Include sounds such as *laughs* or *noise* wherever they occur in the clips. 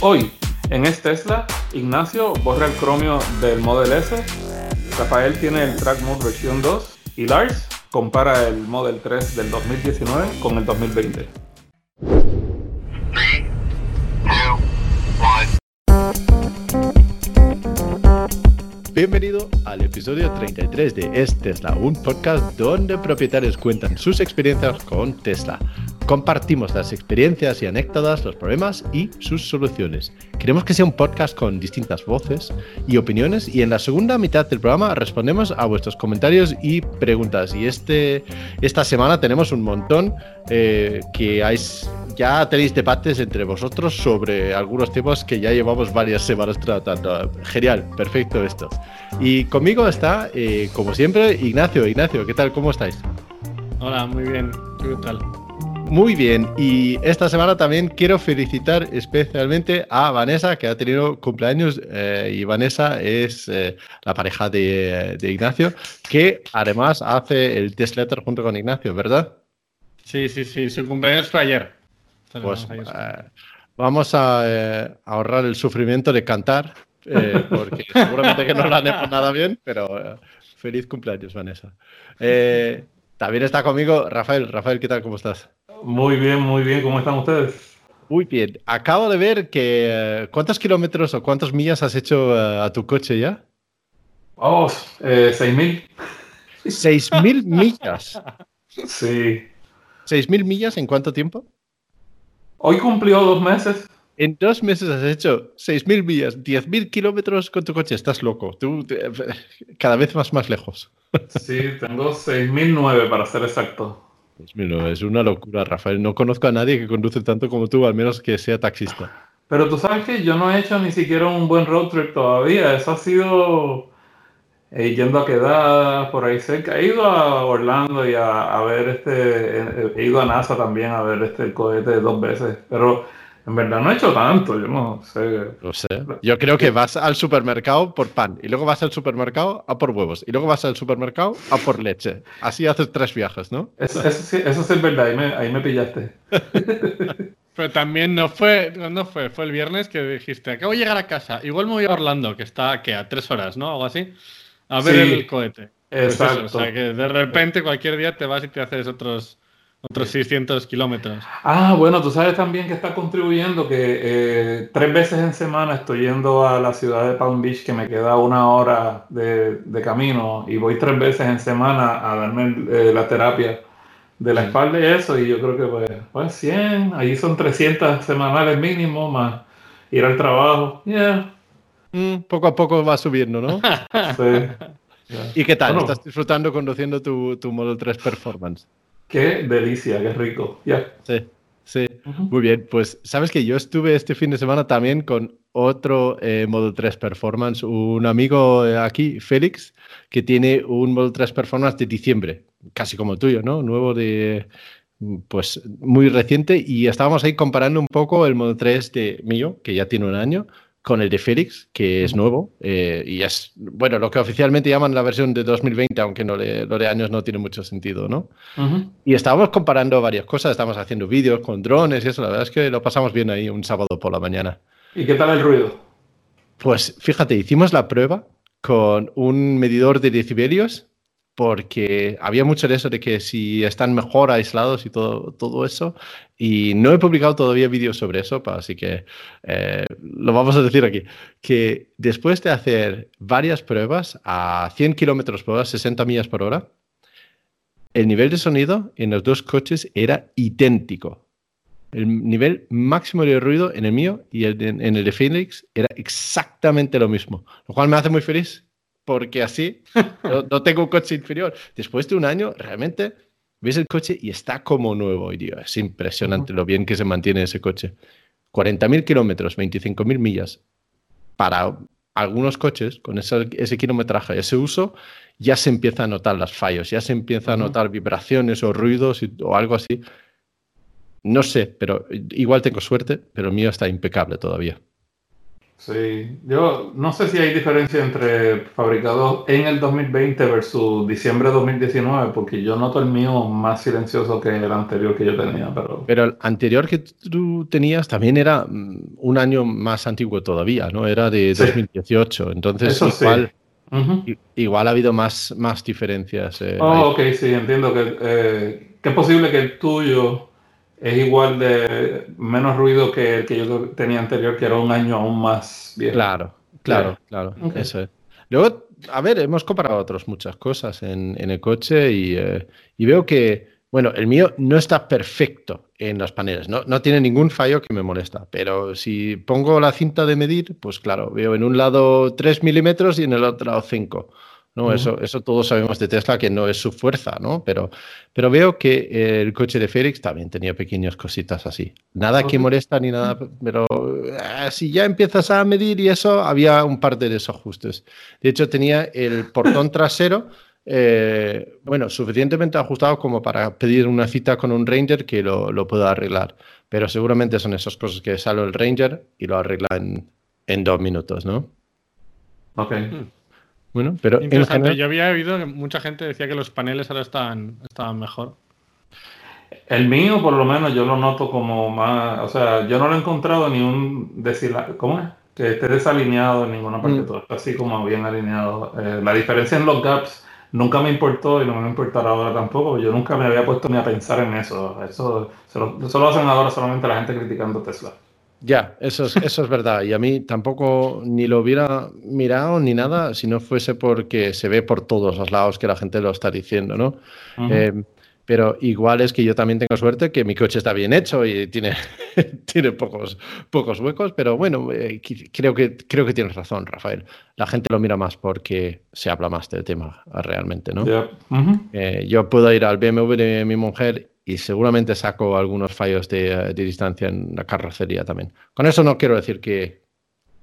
Hoy, en este Tesla, Ignacio borra el cromio del Model S, Rafael tiene el Track Mode versión 2 y Lars compara el Model 3 del 2019 con el 2020. Bienvenido al episodio 33 de Es Tesla, un podcast donde propietarios cuentan sus experiencias con Tesla. Compartimos las experiencias y anécdotas, los problemas y sus soluciones. Queremos que sea un podcast con distintas voces y opiniones y en la segunda mitad del programa respondemos a vuestros comentarios y preguntas. Y este, esta semana tenemos un montón eh, que ya tenéis debates entre vosotros sobre algunos temas que ya llevamos varias semanas tratando. Genial, perfecto esto. Y conmigo está, eh, como siempre, Ignacio. Ignacio, ¿qué tal? ¿Cómo estáis? Hola, muy bien. ¿Qué tal? Muy bien, y esta semana también quiero felicitar especialmente a Vanessa, que ha tenido cumpleaños, eh, y Vanessa es eh, la pareja de, Ignacio, que además hace el test letter junto con Ignacio, ¿verdad? Sí, sí, sí, su cumpleaños fue ayer. Pues eh, vamos a ahorrar el sufrimiento de cantar, *laughs* porque seguramente que no lo han hecho nada bien, pero feliz cumpleaños, Vanessa. también está conmigo Rafael. Rafael, ¿qué tal? ¿Cómo estás? Muy bien, muy bien. ¿Cómo están ustedes? Muy bien. Acabo de ver que... Eh, ¿Cuántos kilómetros o cuántas millas has hecho eh, a tu coche ya? Oh, eh, 6.000. ¿6.000 millas? Sí. ¿6.000 millas en cuánto tiempo? Hoy cumplió dos meses. En dos meses has hecho 6.000 millas, 10.000 kilómetros con tu coche. Estás loco. Tú cada vez más más lejos. *laughs* Sí, tengo 6.009 para ser exacto. Es una locura, Rafael. No conozco a nadie que conduce tanto como tú, al menos que sea taxista. Pero tú sabes que yo no he hecho ni siquiera un buen road trip todavía. Eso ha sido eh, yendo a quedadas por ahí cerca. He ido a Orlando y a, ver este. He ido a NASA también a ver este el cohete dos veces. Pero en verdad no he hecho tanto, yo no sé. Lo sé. Yo creo que vas al supermercado por pan, y luego vas al supermercado a por huevos, y luego vas al supermercado a por leche. Así haces tres viajes, ¿no? Eso, sí, es verdad, ahí me, ahí me pillaste. *laughs* Pero también no fue, no fue, fue el viernes que dijiste, acabo de llegar a casa, igual me voy a Orlando, que está que a tres horas, ¿no? Algo así, a ver el cohete. Pues exacto. o sea, que de repente cualquier día te vas y te haces otros otros 600 kilómetros. Ah, bueno, tú sabes también que está contribuyendo que eh, tres veces en semana estoy yendo a la ciudad de Palm Beach, que me queda una hora de, camino, y voy tres veces en semana a darme eh, la terapia de la espalda y eso, y yo creo que pues, pues 100, ahí son 300 semanales mínimo, más ir al trabajo, yeah. Mm, poco a poco va subiendo, ¿no? *laughs* sí. ¿Y qué tal? ¿Estás disfrutando conduciendo tu, tu Model 3 Performance? Qué delicia, qué rico. Ya. Sí, sí. Muy bien. Pues sabes que yo estuve este fin de semana también con otro eh, Model 3 Performance, un amigo eh, aquí, Félix, que tiene un Model 3 Performance de diciembre, casi como el tuyo, ¿no? Nuevo de, pues muy reciente y estábamos ahí comparando un poco el Model 3 de mío, que ya tiene un año, con el de Félix, que es nuevo, eh, y es, bueno, lo que oficialmente llaman la versión de 2020, aunque no lo de años no tiene mucho sentido, ¿no? Y estábamos comparando varias cosas, estábamos haciendo vídeos con drones y eso, la verdad es que lo pasamos bien ahí un sábado por la mañana. ¿Y qué tal el ruido? Pues fíjate, hicimos la prueba con un medidor de decibelios porque había mucho de eso de que si están mejor aislados y todo, todo eso. Y no he publicado todavía vídeos sobre eso, así que eh, lo vamos a decir aquí. Que después de hacer varias pruebas a 100 kilómetros por hora, 60 millas por hora, el nivel de sonido en los dos coches era idéntico. El nivel máximo de ruido en el mío y el en el de Phoenix era exactamente lo mismo, lo cual me hace muy feliz porque así *laughs* no, tengo un coche inferior. Después de un año, realmente ves el coche y está como nuevo. Y es impresionante lo bien que se mantiene ese coche. 40.000 kilómetros, 25.000 millas. Para algunos coches, con ese, ese kilometraje, ese uso, ya se empieza a notar las fallos, ya se empieza a notar vibraciones o ruidos o algo así. No sé, pero igual tengo suerte, pero el mío está impecable todavía. Sí, yo no sé si hay diferencia entre fabricados en el 2020 versus diciembre de 2019, porque yo noto el mío más silencioso que el anterior que yo tenía. Pero, pero el anterior que tú tenías también era mm, un año más antiguo todavía, ¿no? Era de 2018, entonces igual, igual ha habido más, más diferencias. Eh, oh, ok, sí, entiendo que, eh, que es posible que el tuyo es igual de menos ruido que el que yo tenía anterior, que era un año aún más viejo. Claro, claro, claro. Eso es. Luego, a ver, hemos comparado otras muchas cosas en, el coche eh, y, veo que, bueno, el mío no está perfecto en los paneles, no, no tiene ningún fallo que me molesta, pero si pongo la cinta de medir, pues claro, veo en un lado 3 milímetros y en el otro lado 5. ¿No? eso, eso todos sabemos de Tesla que no es su fuerza, ¿no? Pero, pero veo que el coche de Félix también tenía pequeñas cositas así. Nada que molesta ni nada, pero eh, si ya empiezas a medir y eso, había un par de desajustes. De hecho, tenía el *laughs* portón trasero. Eh, bueno, suficientemente ajustado como para pedir una cita con un Ranger que lo, lo pueda arreglar. Pero seguramente son esas cosas que sale el Ranger y lo arregla en, en dos minutos, ¿no? Ok. Hmm. Bueno, pero en general... Yo había oído que mucha gente decía que los paneles ahora estaban, estaban mejor. El mío, por lo menos, yo lo noto como más. O sea, yo no lo he encontrado ni un. ¿Cómo es? Que esté desalineado en ninguna parte. Mm. Todo está así como bien alineado. Eh, la diferencia en los gaps nunca me importó y no me importará ahora tampoco. Yo nunca me había puesto ni a pensar en eso. Eso, eso lo hacen ahora solamente la gente criticando Tesla. Ya, eso es, eso es verdad. Y a mí tampoco ni lo hubiera mirado ni nada si no fuese porque se ve por todos los lados que la gente lo está diciendo, ¿no? Eh, pero igual es que yo también tengo suerte que mi coche está bien hecho y tiene, *laughs* tiene pocos, pocos huecos, pero bueno, eh, creo, que, creo que tienes razón, Rafael. La gente lo mira más porque se habla más del tema realmente, ¿no? Eh, yo puedo ir al BMW de mi mujer y seguramente saco algunos fallos de, distancia en la carrocería también. Con eso no quiero decir que,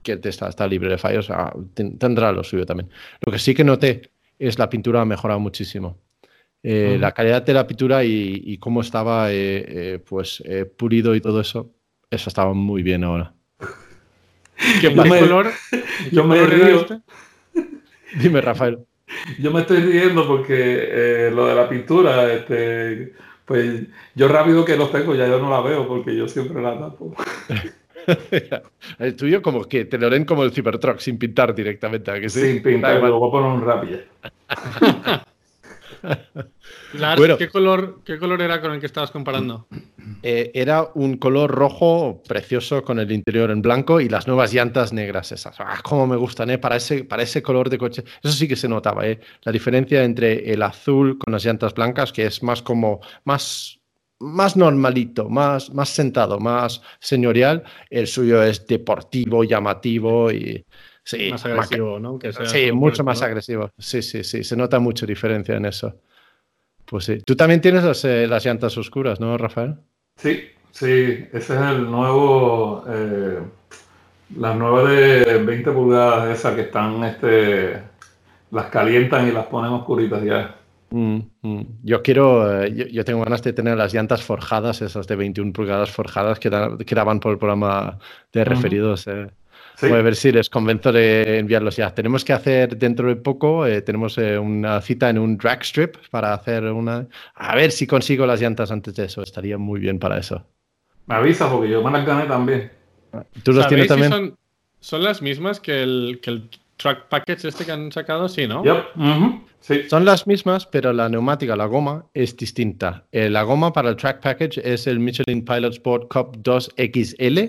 que Tesla está libre de fallos, ah, tendrá lo suyo también. Lo que sí que noté es la pintura ha mejorado muchísimo. Eh, la calidad de la pintura y, cómo estaba eh, eh, pues pulido y todo eso, eso estaba muy bien ahora. *laughs* ¿Qué color? *laughs* Yo me río. Este? *laughs* Dime, Rafael. Yo me estoy riendo porque lo de la pintura, este, pues yo rápido que los tengo, ya yo no la veo porque yo siempre la tapo. *laughs* el tuyo como que te lo leen como el Cybertruck, sin pintar directamente. ¿a que sí? Sin pintar, lo voy a poner un rápido. *laughs* ¿qué, color, ¿qué color era con el que estabas comparando? *laughs* Eh, era un color rojo precioso con el interior en blanco y las nuevas llantas negras esas. Ah, cómo me gustan, ¿eh? Para ese, para ese color de coche. Eso sí que se notaba, ¿eh? La diferencia entre el azul con las llantas blancas, que es más como, más, más normalito, más, más sentado, más señorial. El suyo es deportivo, llamativo y... Sí, más agresivo, ¿no? sí, mucho más agresivo. Sí, sí, sí, se nota mucha diferencia en eso. Pues sí. Tú también tienes las, eh, las llantas oscuras, ¿no, Rafael? Sí, sí, ese es el nuevo, eh, las nuevas de 20 pulgadas esas que están, este, las calientan y las ponen oscuritas ya. Mm, mm. Yo quiero, eh, yo, tengo ganas de tener las llantas forjadas, esas de 21 pulgadas forjadas que, daban por el programa de referidos. Voy a ver si les convenzo de enviarlos ya. Tenemos que hacer dentro de poco, eh, tenemos eh, una cita en un drag strip para hacer una... A ver si consigo las llantas antes de eso, estaría muy bien para eso. Me avisa porque yo me las gané también. ¿Tú los tienes también? Son, son, las mismas que el, que el track package este que han sacado, sí, ¿no? sí. Son las mismas, pero la neumática, la goma, es distinta. Eh, la goma para el track package es el Michelin Pilot Sport Cup 2 XL,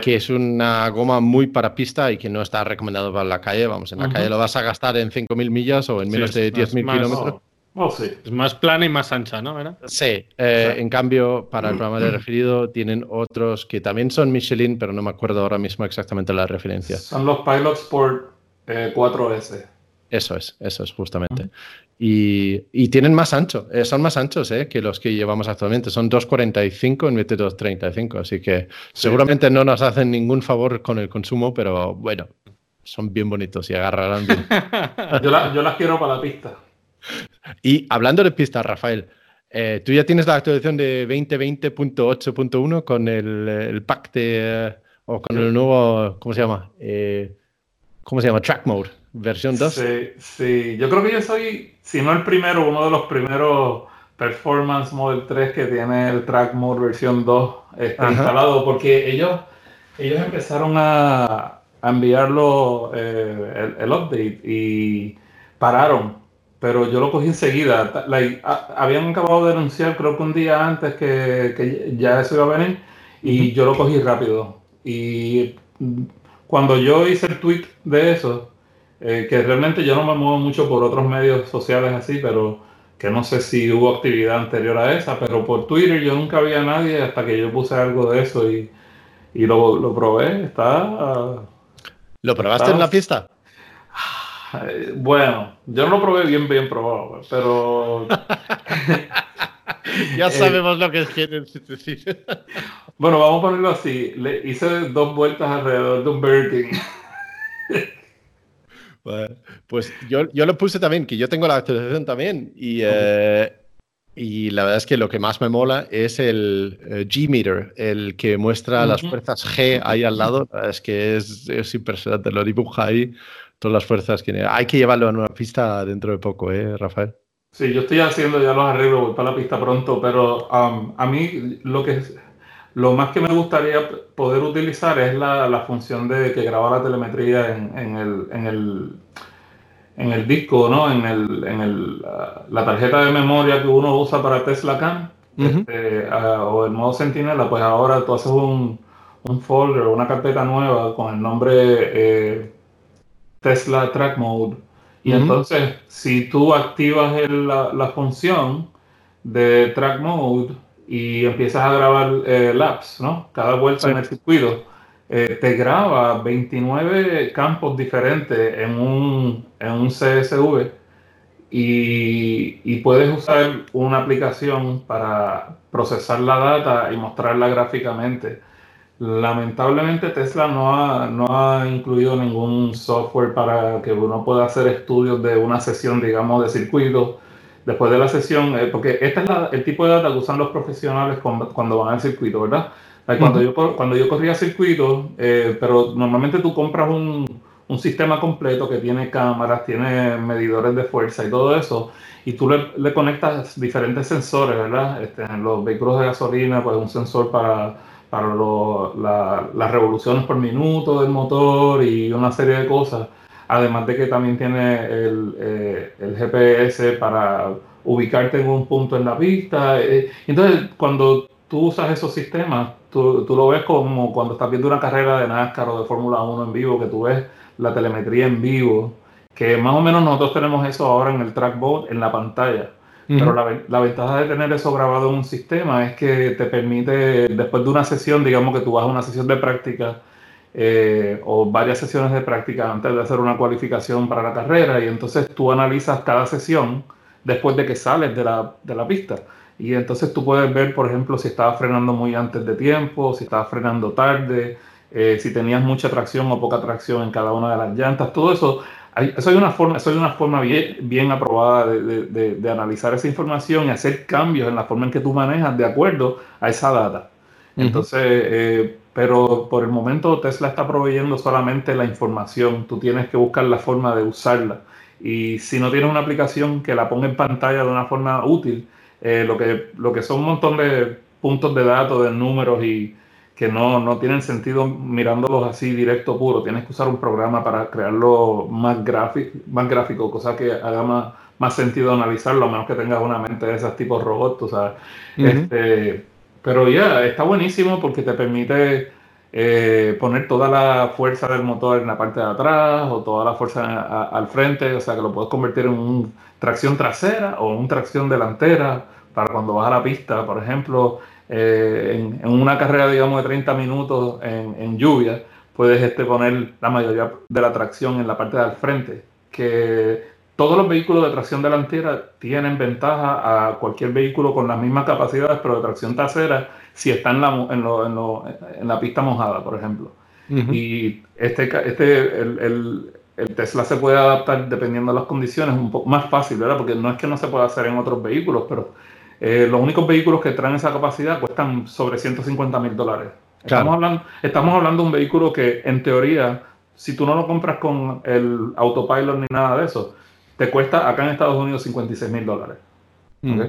que es una goma muy para pista y que no está recomendado para la calle. Vamos, en la calle lo vas a gastar en 5.000 millas o en menos de 10.000 kilómetros. Oh, sí. Es más plana y más ancha, ¿no? Sí, eh, en cambio, para el programa de referido tienen otros que también son Michelin, pero no me acuerdo ahora mismo exactamente la referencia. Son los Pilot Sport 4S. Eh, eso es, eso es justamente. y, tienen más ancho, eh, son más anchos eh, que los que llevamos actualmente. Son 2,45 en vez de 2,35. Así que seguramente no nos hacen ningún favor con el consumo, pero bueno, son bien bonitos y agarrarán bien. *laughs* yo, las quiero para la pista. Y hablando de pistas, Rafael, tú ya tienes la actualización de 2020.8.1 con el, el pack de O con el nuevo, ¿cómo se llama? ¿Cómo se llama? Track Mode, versión 2. Sí, sí, yo creo que yo soy, si no el primero, uno de los primeros Performance Model 3 que tiene el Track Mode versión 2 este, instalado, porque ellos, ellos empezaron a, enviarlo eh, el, update y pararon, pero yo lo cogí enseguida. habían acabado de anunciar, creo que un día antes que, ya eso iba a venir, y yo lo cogí rápido. Y cuando yo hice el tweet de eso, eh, que realmente yo no me muevo mucho por otros medios sociales así, pero que no sé si hubo actividad anterior a esa, pero por Twitter yo nunca vi a nadie hasta que yo puse algo de eso y, lo, probé. Está. ¿Lo probaste en la pista? Bueno, yo no lo probé bien, bien probado, pero. *laughs* ya sabemos lo que quieren decir. bueno, vamos a ponerlo así. Le hice dos vueltas alrededor de un Burger pues yo, yo, lo puse también, que yo tengo la actualización también. Y, eh, y la verdad es que lo que más me mola es el eh, G-Meter, el que muestra las fuerzas G ahí al lado. es que es, es, impresionante, lo dibuja ahí, todas las fuerzas que Hay que llevarlo a una pista dentro de poco, ¿eh, Rafael? Sí, yo estoy haciendo ya los arreglos, voy para la pista pronto, pero um, a mí lo que lo más que me gustaría poder utilizar es la, función de que graba la telemetría en, el, en, el, en el disco, ¿no? En, el, en el, la tarjeta de memoria que uno usa para Tesla Cam este, o el modo Sentinela, pues ahora tú haces un, un folder o una carpeta nueva con el nombre eh, Tesla Track Mode. Y entonces, si tú activas la, la función de Track Mode, y empiezas a grabar eh, laps, ¿no? Cada vuelta en el circuito. Eh, te graba 29 campos diferentes en un, en un CSV y, y, puedes usar una aplicación para procesar la data y mostrarla gráficamente. Lamentablemente Tesla no ha, no ha incluido ningún software para que uno pueda hacer estudios de una sesión, digamos, de circuito después de la sesión, eh, porque este es el tipo de data que usan los profesionales cuando, van al circuito, ¿verdad? Cuando, yo, cuando yo corría circuito, eh, pero normalmente tú compras un, sistema completo que tiene cámaras, tiene medidores de fuerza y todo eso, y tú le, conectas diferentes sensores, ¿verdad? Este, en los vehículos de gasolina, pues un sensor para, para las revoluciones por minuto del motor y una serie de cosas. Además de que también tiene el, eh, GPS para ubicarte en un punto en la pista. Eh, entonces, cuando tú usas esos sistemas, tú, tú, lo ves como cuando estás viendo una carrera de NASCAR o de Fórmula 1 en vivo, que tú ves la telemetría en vivo, que más o menos nosotros tenemos eso ahora en el trackbot, en la pantalla. Pero la, la, ventaja de tener eso grabado en un sistema es que te permite, después de una sesión, digamos que tú vas a una sesión de práctica, eh, o varias sesiones de práctica antes de hacer una cualificación para la carrera y entonces tú analizas cada sesión después de que sales de la, de la pista. Y entonces tú puedes ver, por ejemplo, si estabas frenando muy antes de tiempo, si estabas frenando tarde, eh, si tenías mucha tracción o poca tracción en cada una de las llantas, todo eso. Hay, eso, hay una forma, eso hay una forma bien, bien aprobada de, de, de, analizar esa información y hacer cambios en la forma en que tú manejas de acuerdo a esa data. Entonces, eh, pero por el momento Tesla está proveyendo solamente la información, tú tienes que buscar la forma de usarla. Y si no tienes una aplicación que la ponga en pantalla de una forma útil, eh, lo, que, lo que son un montón de puntos de datos, de números y que no, no tienen sentido mirándolos así directo puro, tienes que usar un programa para crearlo más, más gráfico, cosa que haga más, más sentido analizarlo, a menos que tengas una mente de esos tipos robots, sea este, pero ya, está buenísimo porque te permite eh, poner toda la fuerza del motor en la parte de atrás o toda la fuerza al frente, o sea que lo puedes convertir en un tracción trasera o en un tracción delantera para cuando vas a la pista, por ejemplo, eh, en, una carrera, digamos, de 30 minutos en, lluvia, puedes este, poner la mayoría de la tracción en la parte de al frente, que todos los vehículos de tracción delantera tienen ventaja a cualquier vehículo con las mismas capacidades, pero de tracción trasera, si está en la, en, la pista mojada, por ejemplo. Y este, este el, Tesla se puede adaptar dependiendo de las condiciones, un poco más fácil, ¿verdad? Porque no es que no se pueda hacer en otros vehículos, pero eh, los únicos vehículos que traen esa capacidad cuestan sobre 150 mil dólares. Estamos, hablando, estamos hablando de un vehículo que, en teoría, si tú no lo compras con el autopilot ni nada de eso, te cuesta acá en Estados Unidos 56 mil dólares. Mm.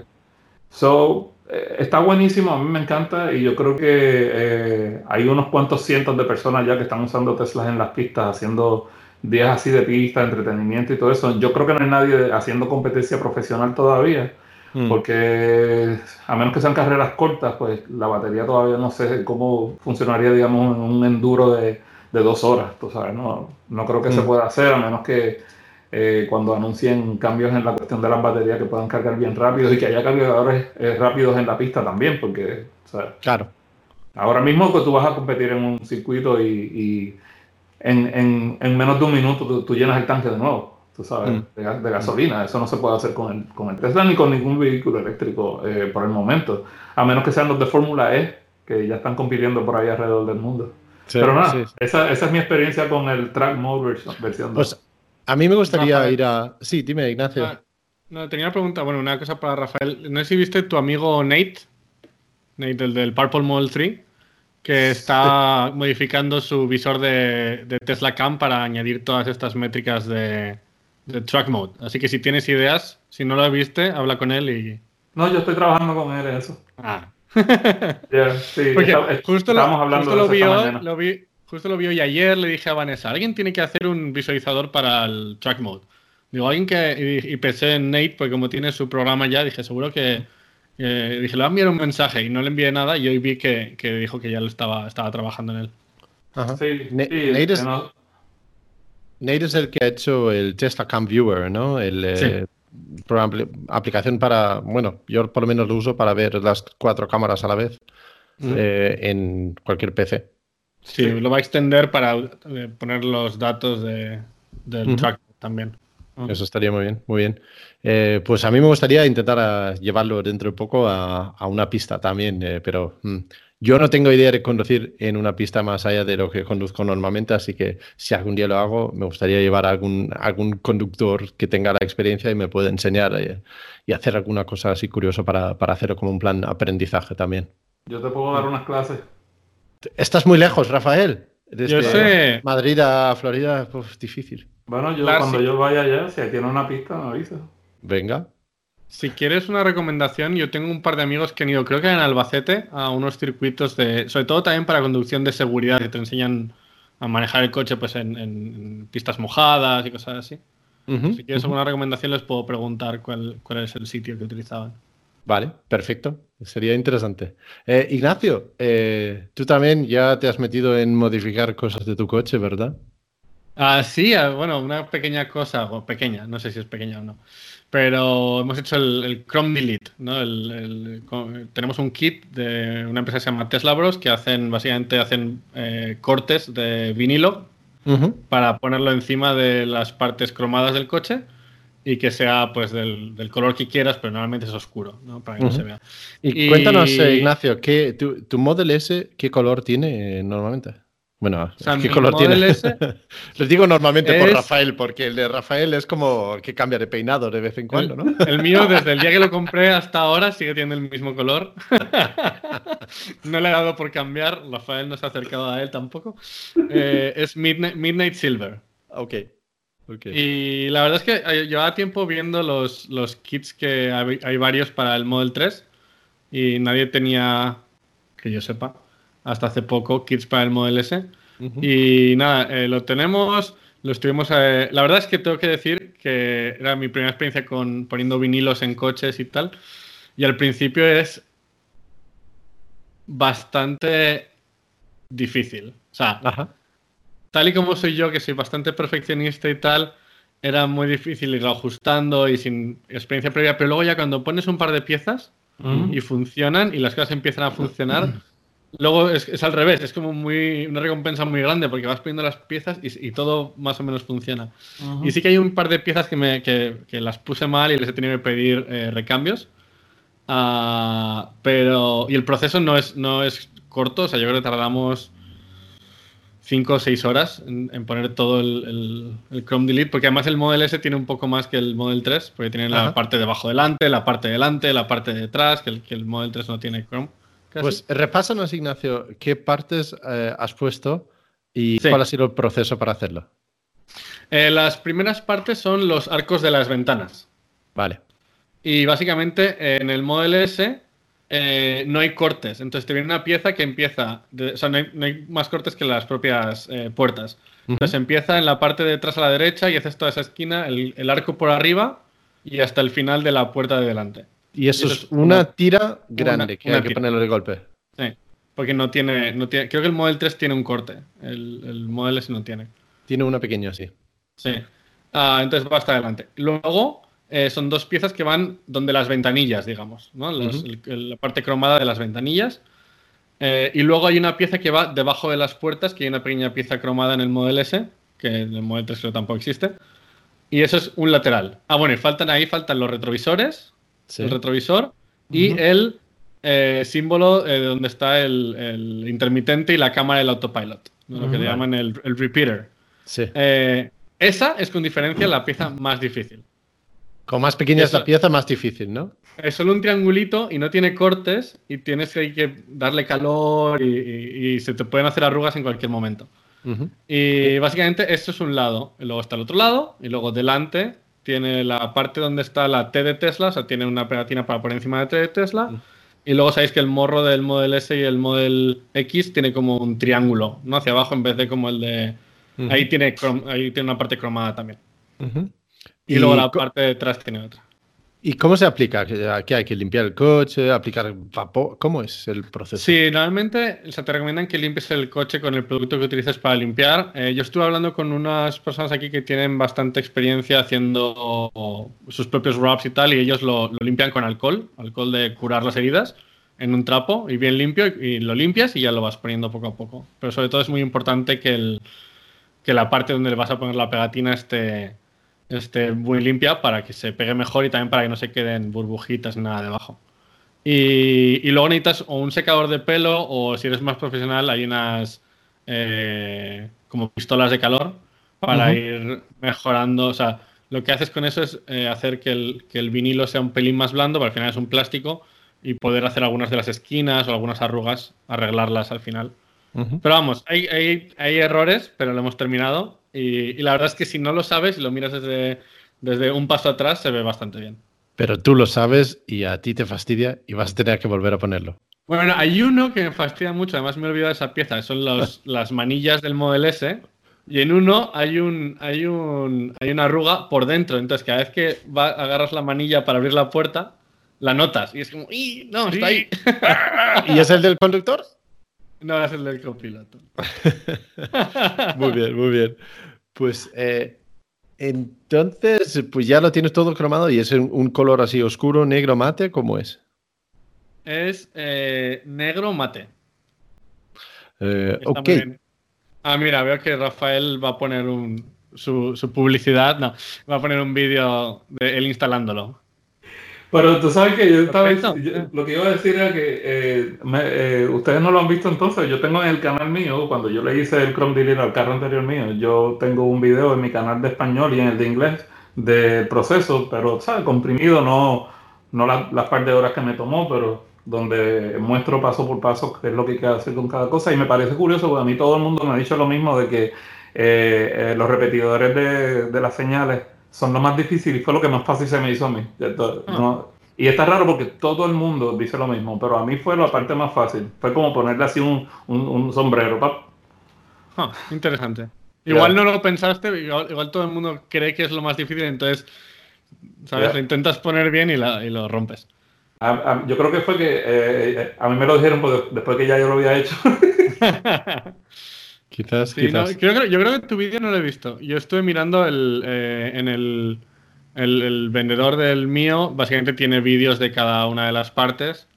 So, eh, está buenísimo, a mí me encanta y yo creo que eh, hay unos cuantos cientos de personas ya que están usando Teslas en las pistas, haciendo días así de pista, entretenimiento y todo eso. Yo creo que no hay nadie haciendo competencia profesional todavía, mm. porque a menos que sean carreras cortas, pues la batería todavía no sé cómo funcionaría, digamos, en un enduro de de dos horas, tú sabes, no, no creo que se mm. pueda hacer a menos que eh, cuando anuncien cambios en la cuestión de las baterías que puedan cargar bien rápido y que haya cargadores eh, rápidos en la pista también, porque, ¿sabes? Claro. Ahora mismo que tú vas a competir en un circuito y, en, menos de un minuto tú, llenas el tanque de nuevo, tú sabes, mm. de, gasolina. Eso no se puede hacer con el, con el Tesla ni con ningún vehículo eléctrico eh, por el momento, a menos que sean los de Fórmula E, que ya están compitiendo por ahí alrededor del mundo. Pero nada, esa, esa, es mi experiencia con el Track Mode versión, 2. Pues a mí me gustaría ir a. Sí, dime, Ignacio. Ah, no, tenía una pregunta, bueno, una cosa para Rafael. No sé si viste tu amigo Nate, Nate, el del Purple Model 3, que está modificando su visor de, de, Tesla Cam para añadir todas estas métricas de, de Track Mode. Así que si tienes ideas, si no lo viste, habla con él y. No, yo estoy trabajando con él en eso. Ah, *laughs* sí, *laughs* justo, lo, vio, lo vi, justo lo vio y ayer le dije a Vanessa, alguien tiene que hacer un visualizador para el track mode. Digo, alguien que. Y, pensé en Nate, porque como tiene su programa ya, dije, seguro que. Eh, dije, le voy a enviar un mensaje y no le envié nada y hoy vi que, que dijo que ya lo estaba, estaba trabajando en él. Sí, Nate, es, Nate, es, el que ha hecho el Tesla Cam Viewer, ¿no? El, eh, aplicación para, bueno, yo por lo menos lo uso para ver las cuatro cámaras a la vez eh, en cualquier PC. Sí, lo va a extender para eh, poner los datos de, del track también. Eso estaría muy bien, muy bien. Eh, pues a mí me gustaría intentar llevarlo dentro de poco a, una pista también, pero mm, yo no tengo idea de conducir en una pista más allá de lo que conduzco normalmente, así que si algún día lo hago, me gustaría llevar a algún, algún conductor que tenga la experiencia y me pueda enseñar eh, y, hacer alguna cosa así curioso para, para hacerlo como un plan aprendizaje también. Yo te puedo dar unas clases. Estás muy lejos, Rafael. yo sé. Madrid a Florida, pues difícil. Bueno, yo cuando yo vaya allá, si tiene una pista, me avisa. Venga. Si quieres una recomendación, yo tengo un par de amigos que han ido, creo que en Albacete, a unos circuitos de, sobre todo también para conducción de seguridad, que te enseñan a manejar el coche pues en, pistas mojadas y cosas así. si quieres alguna recomendación, les puedo preguntar cuál, cuál es el sitio que utilizaban. Vale, perfecto. Sería interesante. Eh, Ignacio, eh, tú también ya te has metido en modificar cosas de tu coche, ¿verdad? Ah, sí, ah, bueno, una pequeña cosa, o pequeña, no sé si es pequeña o no pero hemos hecho el, Chrome Delete. ¿no? tenemos un kit de una empresa que se llama Tesla Bros que hacen básicamente hacen eh, cortes de vinilo para ponerlo encima de las partes cromadas del coche y que sea pues del, color que quieras, pero normalmente es oscuro, ¿no? para que no se vea. Y, cuéntanos, eh, Ignacio, ¿qué, tu, ¿tu Model S qué color tiene normalmente? Bueno, ¿qué color tiene? *laughs* Les digo normalmente por Rafael, porque el de Rafael es como que cambia de peinado de vez en cuando, ¿no? El mío, *laughs* desde el día que lo compré hasta ahora, sigue teniendo el mismo color. *laughs* no le he dado por cambiar, Rafael no se ha acercado a él tampoco. Eh, es Midnight, Silver. Ok. Y la verdad es que eh, llevaba tiempo viendo los, los kits que hay, hay varios para el Model 3 y nadie tenía, que yo sepa, hasta hace poco, kits para el Model S. Y nada, eh, lo tenemos, lo estuvimos... Eh, la verdad es que tengo que decir que era mi primera experiencia con poniendo vinilos en coches y tal. Y al principio es bastante difícil. O sea, tal y como soy yo, que soy bastante perfeccionista y tal, era muy difícil ir ajustando y sin experiencia previa. Pero luego ya cuando pones un par de piezas y funcionan y las cosas empiezan a funcionar... *clears throat* Luego es, al revés, es como muy una recompensa muy grande porque vas poniendo las piezas y, todo más o menos funciona. Y sí que hay un par de piezas que, me, que, las puse mal y les he tenido que pedir eh, recambios. Ah, pero. Y el proceso no es, no es corto, o sea, yo creo que tardamos 5 o 6 horas en, poner todo el, Chrome Delete, porque además el Model S tiene un poco más que el Model 3, porque tiene la parte de abajo delante, la parte delante, la parte de detrás, que el, que el Model 3 no tiene Chrome Pues repásanos, Ignacio, qué partes eh, has puesto y cuál ha sido el proceso para hacerlo. Eh, las primeras partes son los arcos de las ventanas. Vale. Y básicamente en el Model S eh, no hay cortes. Entonces te viene una pieza que empieza. o sea, no hay, más cortes que las propias puertas. Entonces empieza en la parte de atrás a la derecha y haces toda esa esquina, el, arco por arriba y hasta el final de la puerta de delante. Y eso, es una, tira grande que hay que ponerlo de golpe. Sí, porque no tiene, no tiene. Creo que el Model 3 tiene un corte. El, el Model S no tiene. Tiene una pequeña, sí. Sí. Ah, entonces va hasta adelante. Luego eh, son dos piezas que van donde las ventanillas, digamos, ¿no? la parte cromada de las ventanillas. Eh, y luego hay una pieza que va debajo de las puertas, que hay una pequeña pieza cromada en el Model S, que en el Model 3 creo tampoco existe. Y eso es un lateral. Ah, bueno, y faltan ahí, faltan los retrovisores, el retrovisor y el eh, símbolo de donde está el, intermitente y la cámara del autopilot, lo que le llaman el, repeater. Sí. Eh, esa es con diferencia la pieza más difícil. Con más pequeña es la pieza, más difícil, ¿no? Es solo un triangulito y no tiene cortes y tienes que darle calor y, se te pueden hacer arrugas en cualquier momento. Y básicamente esto es un lado, y luego está el otro lado y luego delante tiene la parte donde está la T de Tesla, o sea, tiene una pegatina para por encima de T de Tesla. Y luego sabéis que el morro del Model S y el Model X tiene como un triángulo, ¿no? Hacia abajo en vez de como el de... ahí, tiene, ahí tiene una parte cromada también. Y, luego la parte de atrás tiene otra. ¿Y cómo se aplica? ¿Aquí hay que limpiar el coche, aplicar vapor? ¿Cómo es el proceso? Sí, normalmente se te recomiendan que limpies el coche con el producto que utilices para limpiar. Eh, yo estuve hablando con unas personas aquí que tienen bastante experiencia haciendo sus propios wraps y tal, y ellos lo, limpian con alcohol, alcohol de curar las heridas, en un trapo y bien limpio, y lo limpias y ya lo vas poniendo poco a poco. Pero sobre todo es muy importante que, el, que la parte donde le vas a poner la pegatina esté esté muy limpia para que se pegue mejor y también para que no se queden burbujitas ni nada debajo. Y, y, luego necesitas o un secador de pelo o si eres más profesional hay unas eh, como pistolas de calor para ir mejorando. O sea, lo que haces con eso es eh, hacer que el, que el, vinilo sea un pelín más blando, pero al final es un plástico y poder hacer algunas de las esquinas o algunas arrugas, arreglarlas al final. Pero vamos, hay, hay, hay errores, pero lo hemos terminado y, la verdad es que si no lo sabes y lo miras desde, desde un paso atrás, se ve bastante bien. Pero tú lo sabes y a ti te fastidia y vas a tener que volver a ponerlo. Bueno, hay uno que me fastidia mucho, además me he olvidado de esa pieza, son los, *laughs* las manillas del Model S. Y en uno hay un, hay un hay una arruga por dentro. Entonces, cada vez que agarras la manilla para abrir la puerta, la notas. Y es como, ¡y! No, está ahí. *laughs* ¿Y es el del conductor? No, es el del copiloto. *laughs* muy bien, muy bien. Pues eh, entonces, pues ya lo tienes todo cromado y es un, color así oscuro, negro mate, ¿cómo es? Es eh, negro mate. Eh, ok. Ah, mira, veo que Rafael va a poner su, publicidad, no, va a poner un vídeo de él instalándolo. Pero tú sabes que yo estaba. lo que iba a decir era que eh, eh, ustedes no lo han visto entonces. Yo tengo en el canal mío, cuando yo le hice el Chrome Delete al carro anterior mío, yo tengo un video en mi canal de español y en el de inglés del proceso, pero, ¿sabes? Comprimido, no, no las par de horas que me tomó, pero donde muestro paso por paso qué es lo que hay que hacer con cada cosa. Y me parece curioso, porque a mí todo el mundo me ha dicho lo mismo de que eh, los repetidores de, de las señales son lo más difícil y fue lo que más fácil se me hizo a mí. Ah. y está raro porque todo el mundo dice lo mismo, pero a mí fue la parte más fácil. Fue como ponerle así un, un, sombrero. Ah, interesante. Igual no lo pensaste, igual, todo el mundo cree que es lo más difícil, entonces, ¿sabes? Lo intentas poner bien y, la, y lo rompes. yo creo que fue que eh, eh, a mí me lo dijeron después que ya yo lo había hecho. *laughs* Quizás, quizás. yo creo que tu vídeo no lo he visto. Yo estuve mirando el, eh, en el, el, vendedor del mío, básicamente tiene vídeos de cada una de las partes.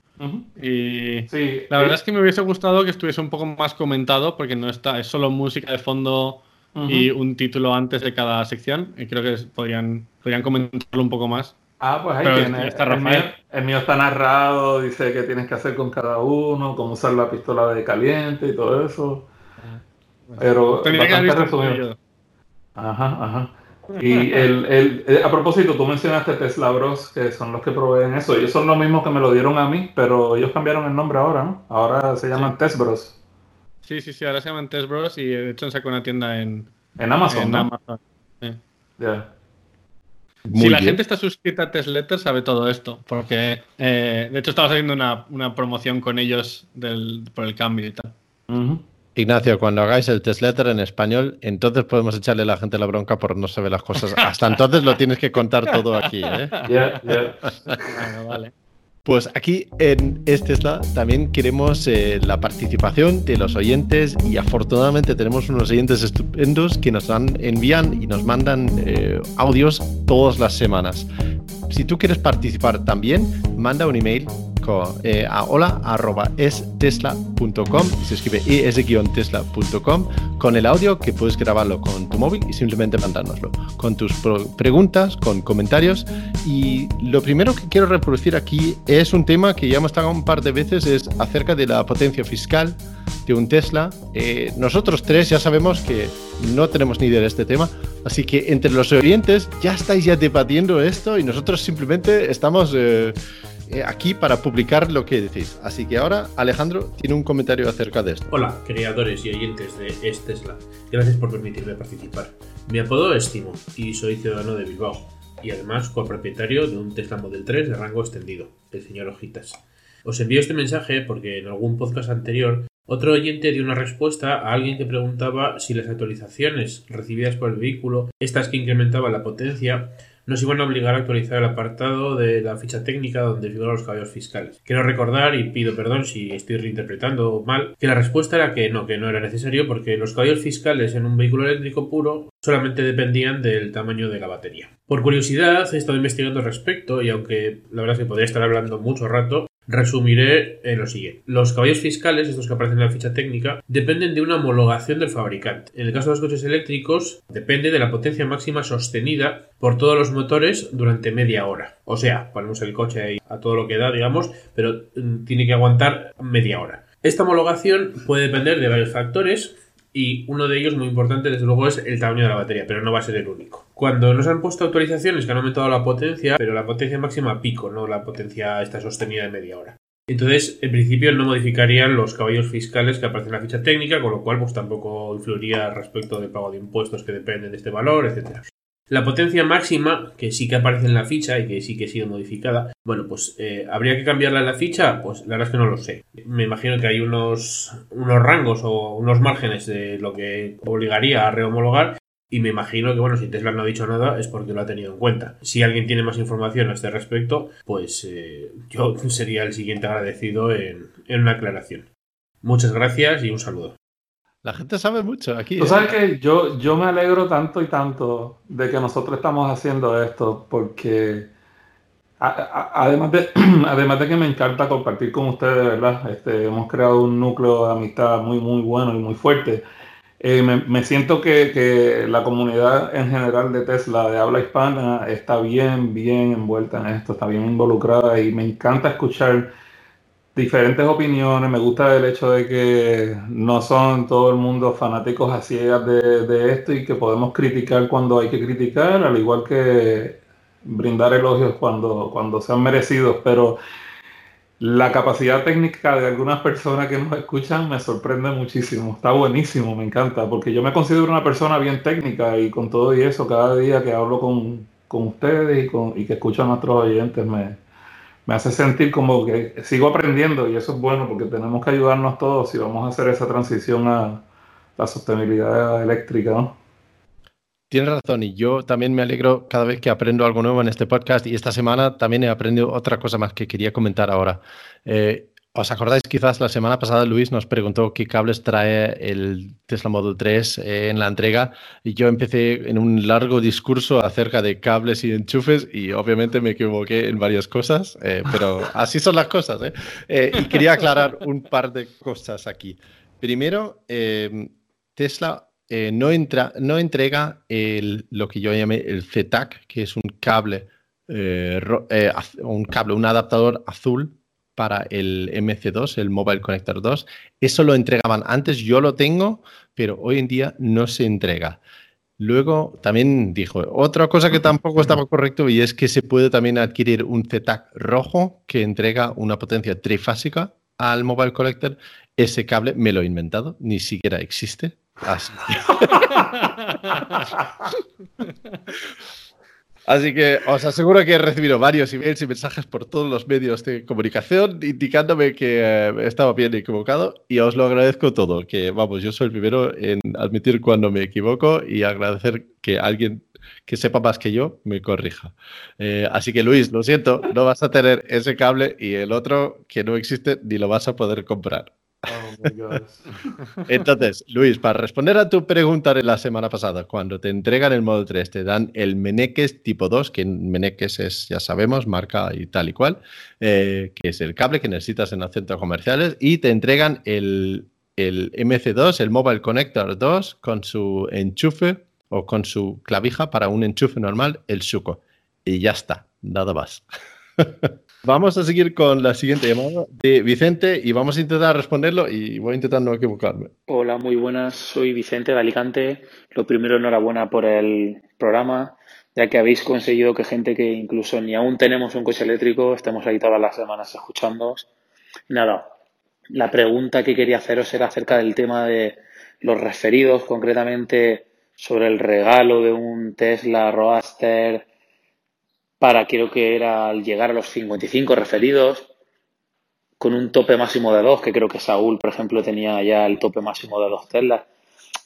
Y la verdad es que me hubiese gustado que estuviese un poco más comentado, porque no está, es solo música de fondo y un título antes de cada sección. Y creo que podrían, podrían comentarlo un poco más. Ah, pues ahí tiene. Está el, mío, el, mío, está narrado, dice qué tienes que hacer con cada uno, cómo usar la pistola de caliente y todo eso. Pero Tenía haber resumido. Ajá, ajá. *laughs* Y el, a propósito, tú mencionaste Tesla Bros, que son los que proveen eso. Ellos son los mismos que me lo dieron a mí, pero ellos cambiaron el nombre ahora, ¿no? Ahora se llaman sí. Bros. Sí, sí, sí, ahora se llaman Test Bros y de hecho han sacado una tienda en, en Amazon. En Amazon. si la gente está suscrita a Tesletter, sabe todo esto, porque eh, de hecho estaba haciendo una, una promoción con ellos del, por el cambio y tal. Ignacio, cuando hagáis el test letter en español, entonces podemos echarle a la gente la bronca por no saber las cosas. Hasta entonces lo tienes que contar todo aquí. ¿eh? bueno, vale. Pues aquí en este también queremos eh, la participación de los oyentes y afortunadamente tenemos unos oyentes estupendos que nos dan, envían y nos mandan eh, audios todas las semanas. Si tú quieres participar también, manda un email eh, a hola.estesla.com y se escribe es-tesla.com con el audio que puedes grabarlo con tu móvil y simplemente mandárnoslo con tus preguntas, con comentarios y lo primero que quiero reproducir aquí es un tema que ya hemos tocado un par de veces es acerca de la potencia fiscal de un Tesla. Eh, nosotros tres ya sabemos que no tenemos ni idea de este tema, así que entre los oyentes ya estáis ya debatiendo esto y nosotros simplemente estamos eh, aquí para publicar lo que decís. Así que ahora Alejandro tiene un comentario acerca de esto. Hola, creadores y oyentes de Es Tesla. Gracias por permitirme participar. Mi apodo es Timo y soy ciudadano de Bilbao y además copropietario de un Tesla Model 3 de rango extendido, el señor Ojitas. Os envío este mensaje porque en algún podcast anterior otro oyente dio una respuesta a alguien que preguntaba si las actualizaciones recibidas por el vehículo, estas que incrementaban la potencia, nos iban a obligar a actualizar el apartado de la ficha técnica donde figuran los caballos fiscales. Quiero recordar, y pido perdón si estoy reinterpretando mal, que la respuesta era que no, que no era necesario porque los caballos fiscales en un vehículo eléctrico puro solamente dependían del tamaño de la batería. Por curiosidad, he estado investigando al respecto y aunque la verdad es que podría estar hablando mucho rato, Resumiré en lo siguiente. Los caballos fiscales, estos que aparecen en la ficha técnica, dependen de una homologación del fabricante. En el caso de los coches eléctricos, depende de la potencia máxima sostenida por todos los motores durante media hora. O sea, ponemos el coche ahí a todo lo que da, digamos, pero mm, tiene que aguantar media hora. Esta homologación puede depender de varios factores, y uno de ellos muy importante desde luego es el tamaño de la batería, pero no va a ser el único. Cuando nos han puesto actualizaciones que han aumentado la potencia, pero la potencia máxima pico, no la potencia está sostenida de media hora. Entonces, en principio no modificarían los caballos fiscales que aparecen en la ficha técnica, con lo cual pues tampoco influiría respecto del pago de impuestos que dependen de este valor, etcétera. La potencia máxima, que sí que aparece en la ficha y que sí que ha sido modificada, bueno, pues eh, ¿habría que cambiarla en la ficha? Pues la verdad es que no lo sé. Me imagino que hay unos, unos rangos o unos márgenes de lo que obligaría a rehomologar y me imagino que, bueno, si Tesla no ha dicho nada es porque lo ha tenido en cuenta. Si alguien tiene más información a este respecto, pues eh, yo *laughs* sería el siguiente agradecido en, en una aclaración. Muchas gracias y un saludo. La gente sabe mucho aquí. Tú sabes ¿eh? que yo, yo me alegro tanto y tanto de que nosotros estamos haciendo esto, porque además, de, *clears throat* además de que me encanta compartir con ustedes, ¿verdad? Este, hemos creado un núcleo de amistad muy, muy bueno y muy fuerte. Eh, me, siento que, que, la comunidad en general de Tesla, de habla hispana, está bien, bien envuelta en esto, está bien involucrada y me encanta escuchar diferentes opiniones. Me gusta el hecho de que no son todo el mundo fanáticos a ciegas de, esto y que podemos criticar cuando hay que criticar, al igual que brindar elogios cuando, cuando sean merecidos. Pero la capacidad técnica de algunas personas que nos escuchan me sorprende muchísimo. Está buenísimo, me encanta, porque yo me considero una persona bien técnica y con todo y eso, cada día que hablo con, ustedes y, con, y que escucho a nuestros oyentes me me hace sentir como que sigo aprendiendo y eso es bueno porque tenemos que ayudarnos todos si vamos a hacer esa transición a la sostenibilidad eléctrica. ¿no? Tienes razón y yo también me alegro cada vez que aprendo algo nuevo en este podcast y esta semana también he aprendido otra cosa más que quería comentar ahora. Eh, ¿Os acordáis quizás la semana pasada Luis nos preguntó qué cables trae el Tesla Model 3 eh, en la entrega y yo empecé en un largo discurso acerca de cables y enchufes y obviamente me equivoqué en varias cosas, eh, pero *laughs* así son las cosas. ¿eh? y quería aclarar un par de cosas aquí. Primero, Tesla no, entra, no entrega el, lo que yo llamé el ZTAC, que es un cable, un cable, un adaptador azul para el MC2, el Mobile Connector 2. Eso lo entregaban antes, yo lo tengo, pero hoy en día no se entrega. Luego también dijo otra cosa que tampoco estaba correcto y es que se puede también adquirir un ZTAC rojo que entrega una potencia trifásica al Mobile Collector. Ese cable me lo he inventado, ni siquiera existe. Así *laughs* *laughs* Así que os aseguro que he recibido varios emails y mensajes por todos los medios de comunicación indicándome que eh, estaba bien equivocado y os lo agradezco todo, que vamos, yo soy el primero en admitir cuando me equivoco y agradecer que alguien que sepa más que yo me corrija. Eh, así que Luis, lo siento, no vas a tener ese cable y el otro que no existe ni lo vas a poder comprar. Oh Entonces, Luis, para responder a tu pregunta de la semana pasada, cuando te entregan el modo 3, te dan el Meneques tipo 2, que Meneques es, ya sabemos, marca y tal y cual, eh, que es el cable que necesitas en los centros comerciales, y te entregan el, el MC2, el Mobile Connector 2, con su enchufe o con su clavija para un enchufe normal, el Suco. Y ya está, nada más. *laughs* Vamos a seguir con la siguiente llamada de Vicente y vamos a intentar responderlo y voy a intentar no equivocarme. Hola, muy buenas. Soy Vicente de Alicante. Lo primero, enhorabuena por el programa, ya que habéis conseguido que gente que incluso ni aún tenemos un coche eléctrico estemos ahí todas las semanas escuchando. Y nada, la pregunta que quería haceros era acerca del tema de los referidos, concretamente sobre el regalo de un Tesla Roadster para creo que era al llegar a los 55 referidos, con un tope máximo de dos, que creo que Saúl, por ejemplo, tenía ya el tope máximo de dos Teslas.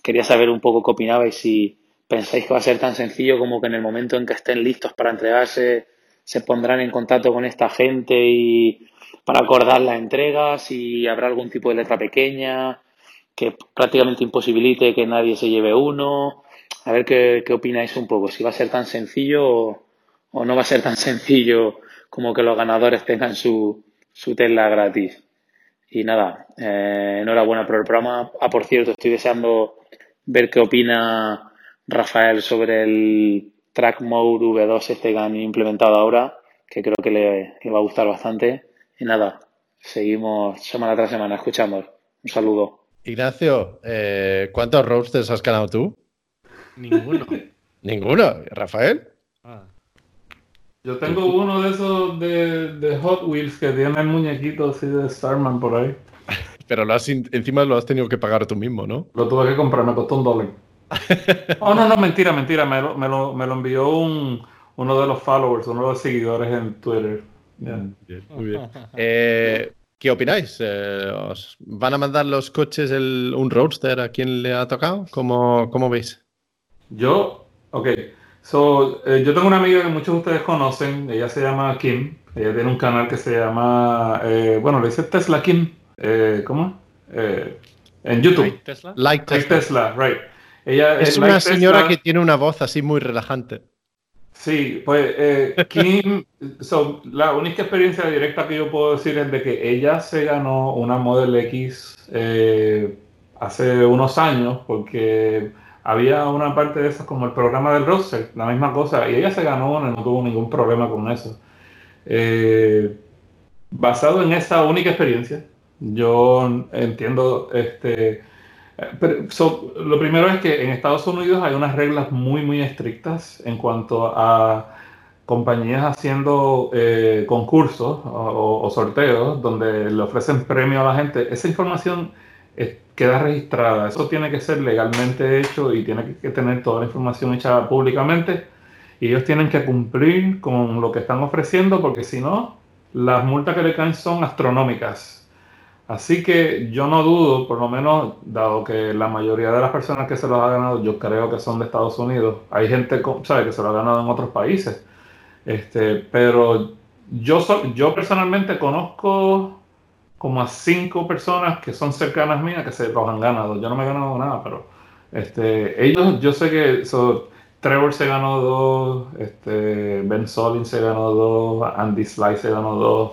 Quería saber un poco qué opinabais, si pensáis que va a ser tan sencillo como que en el momento en que estén listos para entregarse, se pondrán en contacto con esta gente y para acordar la entrega, si habrá algún tipo de letra pequeña que prácticamente imposibilite que nadie se lleve uno. A ver qué, qué opináis un poco, si va a ser tan sencillo o, o no va a ser tan sencillo como que los ganadores tengan su, su Tesla gratis. Y nada, eh, enhorabuena por el programa. Ah, por cierto, estoy deseando ver qué opina Rafael sobre el Track Mode V2 este que han implementado ahora, que creo que le, va a gustar bastante. Y nada, seguimos semana tras semana escuchando. Un saludo. Ignacio, eh, ¿cuántos roasters has ganado tú? Ninguno. *laughs* ¿Ninguno? ¿Rafael? Yo tengo uno de esos de, Hot Wheels que tiene el muñequito así de Starman por ahí. *laughs* Pero lo has, encima lo has tenido que pagar tú mismo, ¿no? Lo tuve que comprar, me costó un dólar. *laughs* oh, no, no, mentira, mentira. Me lo, me lo, me lo envió un, uno de los followers, uno de los seguidores en Twitter. muy bien. Eh, ¿Qué opináis? Eh, ¿Os van a mandar los coches el, un roadster a quien le ha tocado? ¿Cómo, cómo veis? Yo, ok. So, eh, yo tengo una amiga que muchos de ustedes conocen, ella se llama Kim, ella tiene un canal que se llama, eh, bueno, le dice Tesla Kim, eh, ¿cómo? en YouTube. Like Tesla. Like Tesla, right. Ella es una señora que tiene una voz así muy relajante. Sí, pues *laughs* Kim, so, la única experiencia directa que yo puedo decir es de que ella se ganó una Model X hace unos años porque había una parte de eso como el programa del roster, la misma cosa, y ella se ganó no tuvo ningún problema con eso. Eh, basado en esa única experiencia, yo entiendo, este, lo primero es que en Estados Unidos hay unas reglas muy, muy estrictas en cuanto a compañías haciendo eh, concursos o, o, sorteos donde le ofrecen premio a la gente. Esa información queda registrada. Eso tiene que ser legalmente hecho y tiene que tener toda la información hecha públicamente. Y ellos tienen que cumplir con lo que están ofreciendo porque si no, las multas que le caen son astronómicas. Así que yo no dudo, por lo menos, dado que la mayoría de las personas que se lo ha ganado, yo creo que son de Estados Unidos. Hay gente ¿sabe? que se lo ha ganado en otros países. Este, pero yo, yo personalmente conozco como a cinco personas que son cercanas mías que se los han ganado. Yo no me he ganado nada, pero este, ellos, yo sé que Trevor se ganó dos, este, Ben Solin se ganó dos, Andy Sly se ganó dos,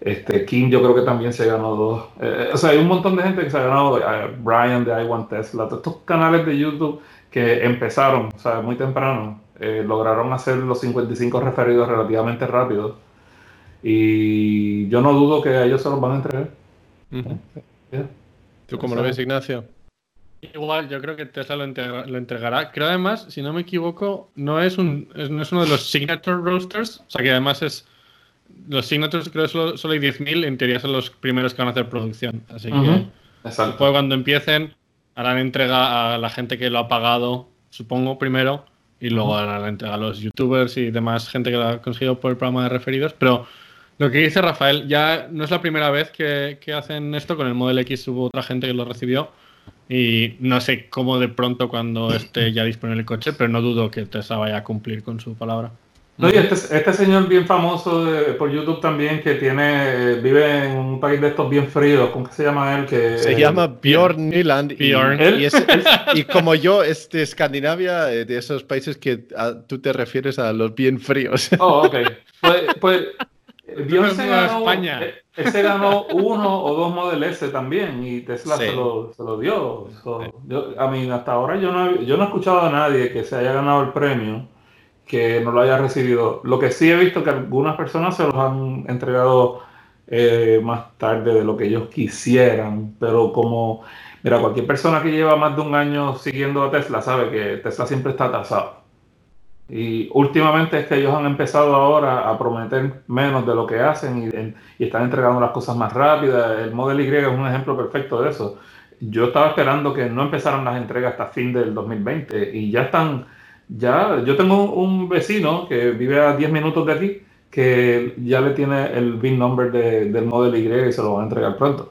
este, King yo creo que también se ganó dos. Eh, o sea, hay un montón de gente que se ha ganado, eh, Brian de I Want Tesla, todos estos canales de YouTube que empezaron, o sea, muy temprano, eh, lograron hacer los 55 referidos relativamente rápido y yo no dudo que a ellos se los van a entregar. ¿Tú cómo lo ves, Ignacio? Igual, yo creo que Tesla lo, entregará. Creo además, si no me equivoco, no es, un, no es uno de los Signature Roasters. O sea que además es. Los Signatures creo que solo, solo hay 10.000. En teoría son los primeros que van a hacer producción. Así que. Exacto. cuando empiecen, harán entrega a la gente que lo ha pagado, supongo, primero. Y luego harán la entrega a los youtubers y demás gente que lo ha conseguido por el programa de referidos. Pero lo que dice Rafael, ya no es la primera vez que, que hacen esto. Con el Model X hubo otra gente que lo recibió y no sé cómo de pronto cuando esté ya disponible el coche, pero no dudo que Tesla vaya a cumplir con su palabra. No, y este, este señor bien famoso por YouTube también que tiene vive en un país de estos bien fríos, ¿cómo se llama él? Que, se llama Bjorn Nyland. Y, como yo, es de Escandinavia, eh, de esos países que tú te refieres a los bien fríos. Oh, ok. Pues, pues Bjorn se ganó, España. Ese ganó uno o dos Model S también y Tesla se, lo, se, lo, dio. a mí hasta ahora yo no, yo no he escuchado a nadie que se haya ganado el premio que no lo haya recibido. Lo que sí he visto que algunas personas se los han entregado eh, más tarde de lo que ellos quisieran, pero como, mira, cualquier persona que lleva más de un año siguiendo a Tesla sabe que Tesla siempre está atasado. Y últimamente es que ellos han empezado ahora a prometer menos de lo que hacen y, están entregando las cosas más rápidas. El Model Y es un ejemplo perfecto de eso. Yo estaba esperando que no empezaran las entregas hasta fin del 2020 y ya están, ya, yo tengo un vecino que vive a 10 minutos de aquí que ya le tiene el VIN number del Model Y y se lo van a entregar pronto.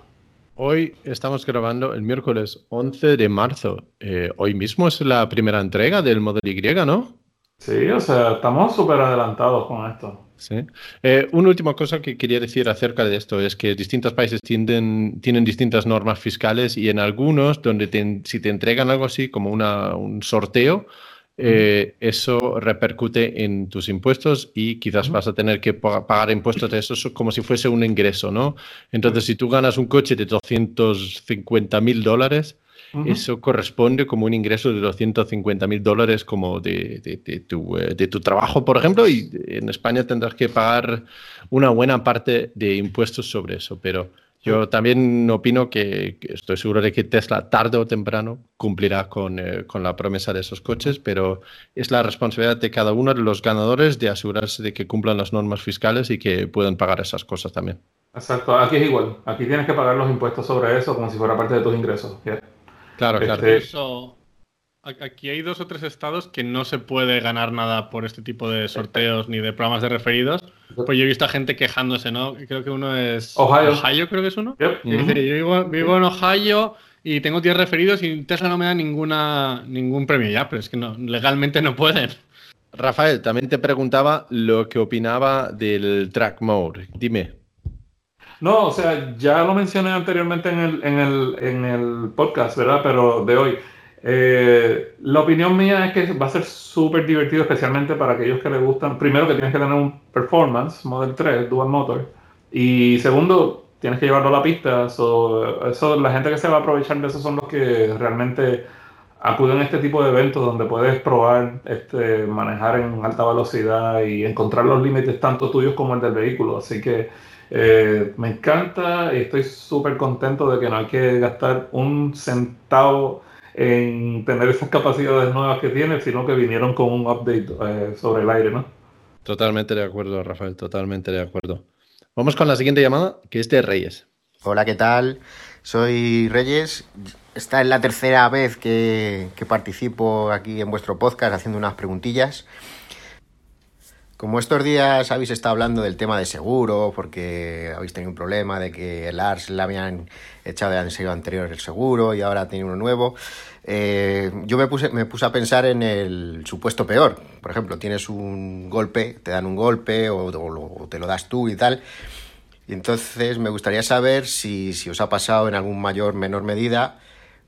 Hoy estamos grabando el miércoles 11 de marzo. Eh, hoy mismo es la primera entrega del Model Y, ¿no? Sí, o sea, estamos súper adelantados con esto. Sí. Eh, una última cosa que quería decir acerca de esto es que distintos países tienen, tienen distintas normas fiscales y en algunos, donde si te entregan algo así como una, un sorteo, eh, eso repercute en tus impuestos y quizás vas a tener que pagar impuestos de eso como si fuese un ingreso, ¿no? Entonces, si tú ganas un coche de 250 mil dólares, eso corresponde como un ingreso de 250 mil dólares como de, de, tu, eh, de, tu, trabajo, por ejemplo, y en España tendrás que pagar una buena parte de impuestos sobre eso. Pero yo también opino que, estoy seguro de que Tesla tarde o temprano cumplirá con, eh, con, la promesa de esos coches, pero es la responsabilidad de cada uno de los ganadores de asegurarse de que cumplan las normas fiscales y que puedan pagar esas cosas también. Exacto, aquí es igual. Aquí tienes que pagar los impuestos sobre eso como si fuera parte de tus ingresos. Claro, claro. Eso, aquí hay dos o tres estados que no se puede ganar nada por este tipo de sorteos ni de programas de referidos. Pues yo he visto a gente quejándose, ¿no? Creo que uno es Ohio. Ohio creo que es uno. dice, yo vivo, en Ohio y tengo 10 referidos y Tesla no me da ninguna, ningún premio ya, pero es que no, legalmente no pueden. Rafael, también te preguntaba lo que opinaba del track mode. Dime. No, o sea, ya lo mencioné anteriormente en el, en el, en el podcast, ¿verdad? Pero de hoy. Eh, la opinión mía es que va a ser súper divertido, especialmente para aquellos que les gustan. Primero, que tienes que tener un performance Model 3, Dual Motor. Y segundo, tienes que llevarlo a la pista. eso, la gente que se va a aprovechar de eso son los que realmente acuden a este tipo de eventos donde puedes probar este, manejar en alta velocidad y encontrar los límites tanto tuyos como el del vehículo. Así que eh, me encanta y estoy súper contento de que no hay que gastar un centavo en tener esas capacidades nuevas que tiene, sino que vinieron con un update eh, sobre el aire, ¿no? Totalmente de acuerdo, Rafael, totalmente de acuerdo. Vamos con la siguiente llamada, que es de Reyes. Hola, ¿qué tal? Soy Reyes. Esta es la tercera vez que participo aquí en vuestro podcast haciendo unas preguntillas. Como estos días habéis estado hablando del tema de seguro, porque habéis tenido un problema de que el ARS le habían echado de año anterior el seguro y ahora tiene uno nuevo, eh, yo me puse, me puse a pensar en el supuesto peor. Por ejemplo, tienes un golpe, te dan un golpe o, te lo das tú y tal. Y entonces me gustaría saber si, si os ha pasado en algún mayor menor medida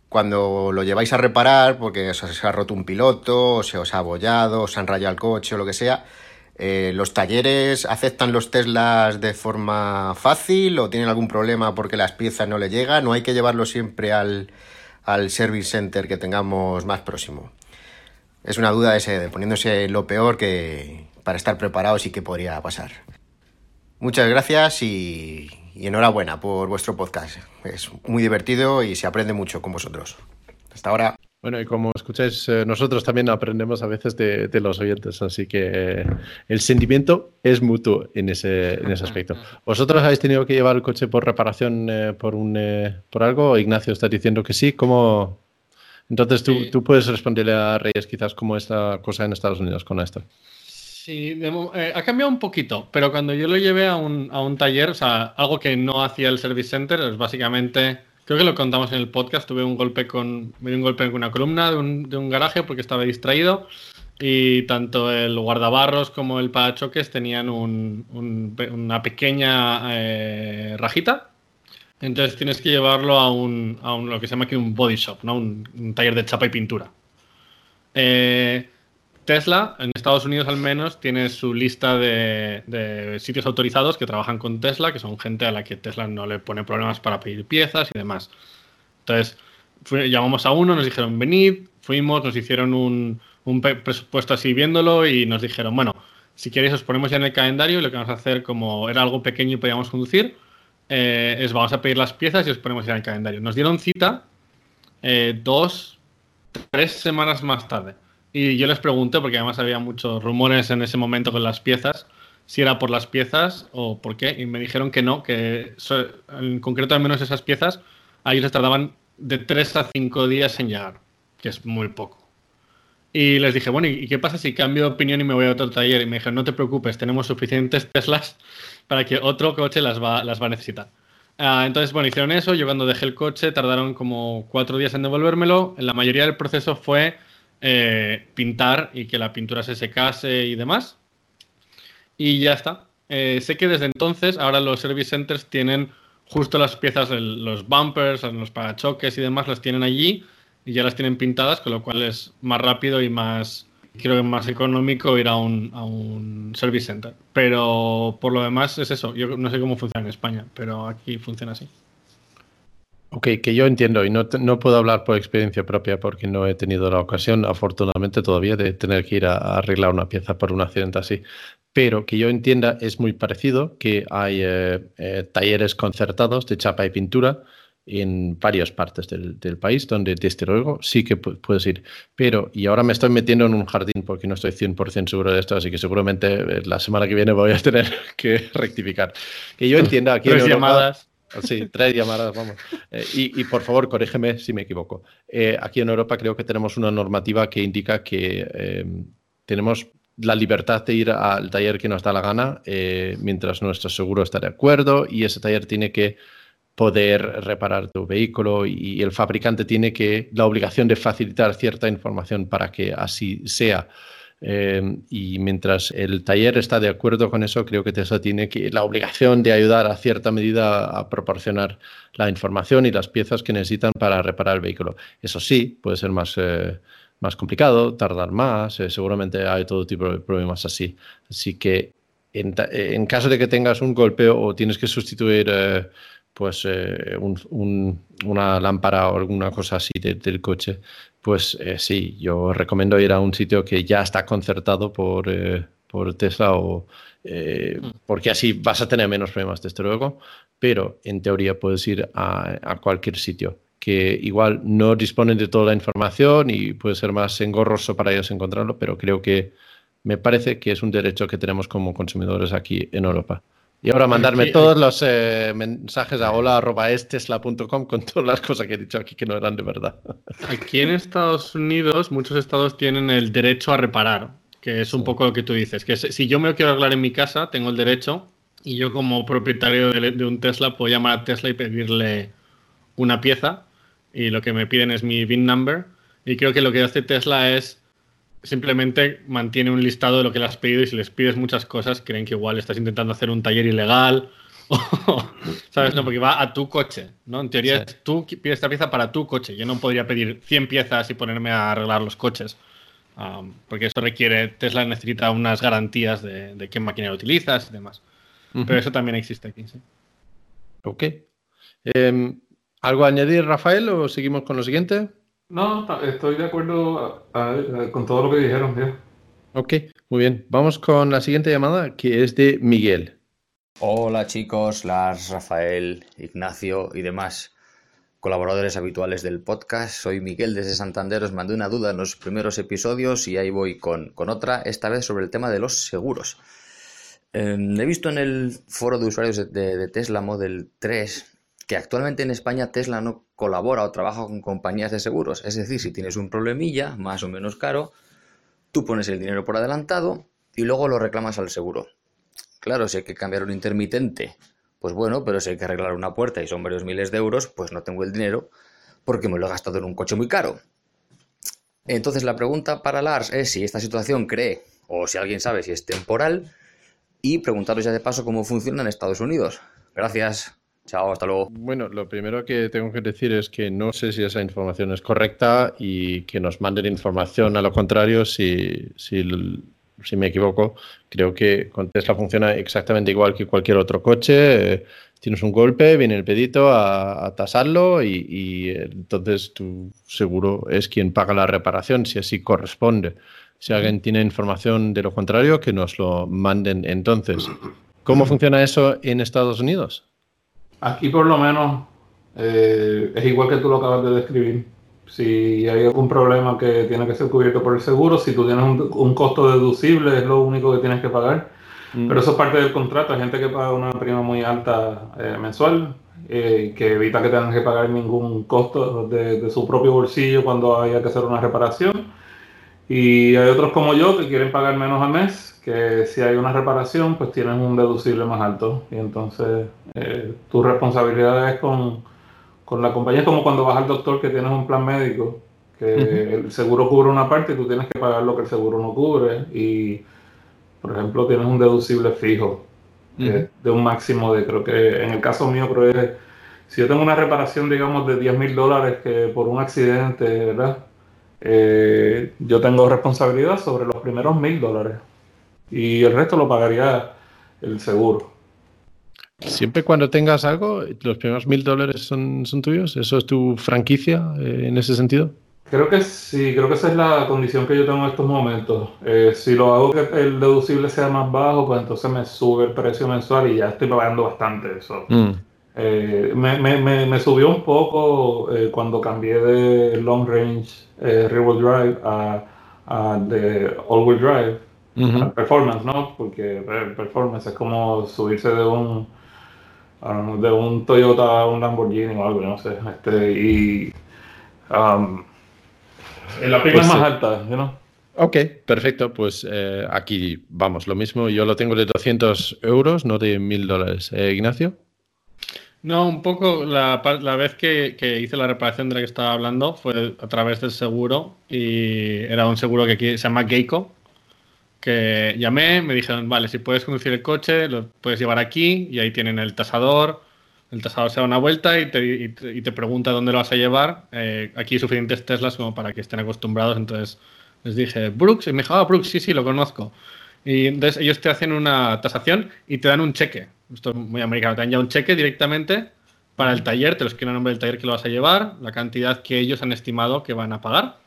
cuando lo lleváis a reparar porque os, os ha roto un piloto, o se os ha abollado, os han rayado el coche o lo que sea eh, ¿Los talleres aceptan los Teslas de forma fácil o tienen algún problema porque las piezas no le llegan? ¿No hay que llevarlo siempre al, service center que tengamos más próximo? Es una duda ese, de poniéndose lo peor que para estar preparados y qué podría pasar. Muchas gracias y enhorabuena por vuestro podcast. Es muy divertido y se aprende mucho con vosotros. Hasta ahora. Bueno, y como escucháis, eh, nosotros también aprendemos a veces de, los oyentes, así que eh, el sentimiento es mutuo en ese, en ese aspecto. *laughs* ¿Vosotros habéis tenido que llevar el coche por reparación eh, por, un, por algo? Ignacio está diciendo que sí. ¿Cómo? Entonces tú, tú puedes responderle a Reyes quizás cómo esta cosa en Estados Unidos con esto. Sí, ha cambiado un poquito, pero cuando yo lo llevé a un, a un taller, o sea, algo que no hacía el Service Center es básicamente Creo que lo contamos en el podcast. Tuve un golpe con. Me un golpe con una columna de un, garaje porque estaba distraído. Y tanto el guardabarros como el parachoques tenían un, una pequeña eh, rajita. Entonces tienes que llevarlo a un, a un, lo que se llama aquí un body shop, ¿no? un taller de chapa y pintura. Eh, Tesla, en Estados Unidos al menos, tiene su lista de, sitios autorizados que trabajan con Tesla, que son gente a la que Tesla no le pone problemas para pedir piezas y demás. Entonces, llamamos a uno, nos dijeron, venid, fuimos, nos hicieron un, presupuesto así viéndolo y nos dijeron, bueno, si queréis os ponemos ya en el calendario y lo que vamos a hacer, como era algo pequeño y podíamos conducir, eh, es vamos a pedir las piezas y os ponemos ya en el calendario. Nos dieron cita eh, dos, tres semanas más tarde. Y yo les pregunté, porque además había muchos rumores en ese momento con las piezas, si era por las piezas o por qué. Y me dijeron que no, que en concreto al menos esas piezas, a les tardaban de 3 a 5 días en llegar, que es muy poco. Y les dije, bueno, ¿y qué pasa si cambio de opinión y me voy a otro taller? Y me dijeron, no te preocupes, tenemos suficientes Teslas para que otro coche las va, las va a necesitar. Ah, entonces, bueno, hicieron eso. Yo cuando dejé el coche tardaron como cuatro días en devolvérmelo. La mayoría del proceso fue eh, pintar y que la pintura se secase y demás. Y ya está. Eh, sé que desde entonces, ahora los service centers tienen justo las piezas, los bumpers, los parachoques y demás, las tienen allí y ya las tienen pintadas, con lo cual es más rápido y más, creo que más económico ir a un, a un service center. Pero por lo demás es eso. Yo no sé cómo funciona en España, pero aquí funciona así. Ok, que yo entiendo y no, no, puedo hablar por experiencia propia porque no he tenido la ocasión, afortunadamente todavía, de tener que ir a, arreglar una pieza por un accidente así. Pero que yo entienda es muy parecido, que hay eh, eh, talleres concertados de chapa y pintura en varias partes del, del país donde desde luego sí que puedes ir. Pero, y ahora me estoy metiendo en un jardín porque no estoy 100% seguro de esto, así que seguramente eh, la semana que viene voy a tener *laughs* que rectificar. Que yo entienda aquí en llamadas Sí, tres llamadas, vamos. Eh, y, por favor, corrígeme si me equivoco. Eh, aquí en Europa creo que tenemos una normativa que indica que eh, tenemos la libertad de ir al taller que nos da la gana mientras nuestro seguro está de acuerdo y ese taller tiene que poder reparar tu vehículo y el fabricante tiene que la obligación de facilitar cierta información para que así sea. Em, y mientras el taller está de acuerdo con eso, creo que Tesla tiene que, la obligación de ayudar a cierta medida a proporcionar la información y las piezas que necesitan para reparar el vehículo. Eso sí, puede ser más, eh, más complicado, tardar más, eh, seguramente hay todo tipo de problemas así. Así que en, caso de que tengas un golpeo o tienes que sustituir eh, pues una lámpara o alguna cosa así del coche, pues eh, sí, yo recomiendo ir a un sitio que ya está concertado por, eh, por Tesla o eh, mm. porque así vas a tener menos problemas, desde luego, pero en teoría puedes ir a, a, cualquier sitio que igual no disponen de toda la información y puede ser más engorroso para ellos encontrarlo, pero creo que me parece que es un derecho que tenemos como consumidores aquí en Europa. Y ahora mandarme todos los eh, mensajes a hola.estesla.com con todas las cosas que he dicho aquí que no eran de verdad. Aquí en Estados Unidos, muchos estados tienen el derecho a reparar, que es un poco lo que tú dices, que si yo me quiero arreglar en mi casa, tengo el derecho y yo como propietario de, un Tesla puedo llamar a Tesla y pedirle una pieza y lo que me piden es mi VIN number y creo que lo que hace Tesla es simplemente mantiene un listado de lo que le has pedido y si les pides muchas cosas, creen que igual estás intentando hacer un taller ilegal. *laughs* ¿Sabes? No, porque va a tu coche, ¿no? En teoría, tú pides esta pieza para tu coche. Yo no podría pedir 100 piezas y ponerme a arreglar los coches. porque eso requiere, Tesla necesita unas garantías de, qué máquina utilizas y demás. Pero eso también existe aquí, sí. Ok. Em, ¿Algo a añadir, Rafael, o seguimos con lo siguiente? No, estoy de acuerdo con todo lo que dijeron. Ya. Ok, muy bien. Vamos con la siguiente llamada que es de Miguel. Hola chicos, Lars, Rafael, Ignacio y demás. colaboradores habituales del podcast. Soy Miguel desde Santander. Os mandé una duda en los primeros episodios y ahí voy con, otra, esta vez sobre el tema de los seguros. Em, he visto en el foro de usuarios de, de Tesla Model 3 actualmente en España Tesla no colabora o trabaja con compañías de seguros. Es decir, si tienes un problemilla, más o menos caro, tú pones el dinero por adelantado y luego lo reclamas al seguro. Claro, si hay que cambiar un intermitente, pues bueno, pero si hay que arreglar una puerta y son varios miles de euros, pues no tengo el dinero porque me lo he gastado en un coche muy caro. Entonces la pregunta para Lars es si esta situación cree, o si alguien sabe si es temporal, y preguntaros ya de paso cómo funciona en Estados Unidos. Gracias. Chao, hasta luego. Bueno, lo primero que tengo que decir es que no sé si esa información es correcta y que nos manden información a lo contrario si, si, me equivoco. Creo que con Tesla funciona exactamente igual que cualquier otro coche. Eh, tienes un golpe, viene el pedito a, tasarlo y, y, entonces tu seguro es quien paga la reparación, si así corresponde. Si alguien tiene información de lo contrario, que nos lo manden entonces. ¿Cómo funciona eso en Estados Unidos? Aquí por lo menos eh, es igual que tú lo acabas de describir. Si hay algún problema que tiene que ser cubierto por el seguro, si tú tienes un, costo deducible es lo único que tienes que pagar. Mm. Pero eso es parte del contrato. Hay gente que paga una prima muy alta eh, mensual eh, que evita que tengan que pagar ningún costo de, de, su propio bolsillo cuando haya que hacer una reparación. Y hay otros como yo que quieren pagar menos al mes que si hay una reparación, pues tienes un deducible más alto. Y entonces eh, tu responsabilidad es con, con, la compañía. Es como cuando vas al doctor que tienes un plan médico, que el seguro cubre una parte y tú tienes que pagar lo que el seguro no cubre. Y, por ejemplo, tienes un deducible fijo de un máximo de, creo que en el caso mío, creo que si yo tengo una reparación, digamos, de 10 mil dólares que por un accidente, ¿verdad? Eh, yo tengo responsabilidad sobre los primeros mil dólares y el resto lo pagaría el seguro. Siempre cuando tengas algo, los primeros mil dólares son, son tuyos. ¿Eso es tu franquicia eh, en ese sentido? Creo que sí, creo que esa es la condición que yo tengo en estos momentos. Eh, si lo hago que el deducible sea más bajo, pues entonces me sube el precio mensual y ya estoy pagando bastante eso. Mm. Eh, me, me, me, subió un poco cuando cambié de long range rear wheel drive a, a de all wheel drive performance, ¿no? Porque performance es como subirse de un de un Toyota a un Lamborghini o algo, no sé. Este, y um, la prima es pues más alta, ¿no? Ok, perfecto. Pues eh, aquí vamos, lo mismo. Yo lo tengo de 200 euros, no de 1000 dólares. Eh, Ignacio. No, un poco la, vez que, hice la reparación de la que estaba hablando fue a través del seguro y era un seguro que aquí se llama Geico, que llamé, me dijeron, vale, si puedes conducir el coche, lo puedes llevar aquí y ahí tienen el tasador. El tasador se da una vuelta y te, y te, pregunta dónde lo vas a llevar. Eh, aquí hay suficientes Teslas como para que estén acostumbrados. Entonces les dije, Brooks, y me dijo, ah, Brooks, sí, sí, lo conozco. Y entonces ellos te hacen una tasación y te dan un cheque. Esto es muy americano, te dan ya un cheque directamente para el taller, te lo escriben el nombre del taller que lo vas a llevar, la cantidad que ellos han estimado que van a pagar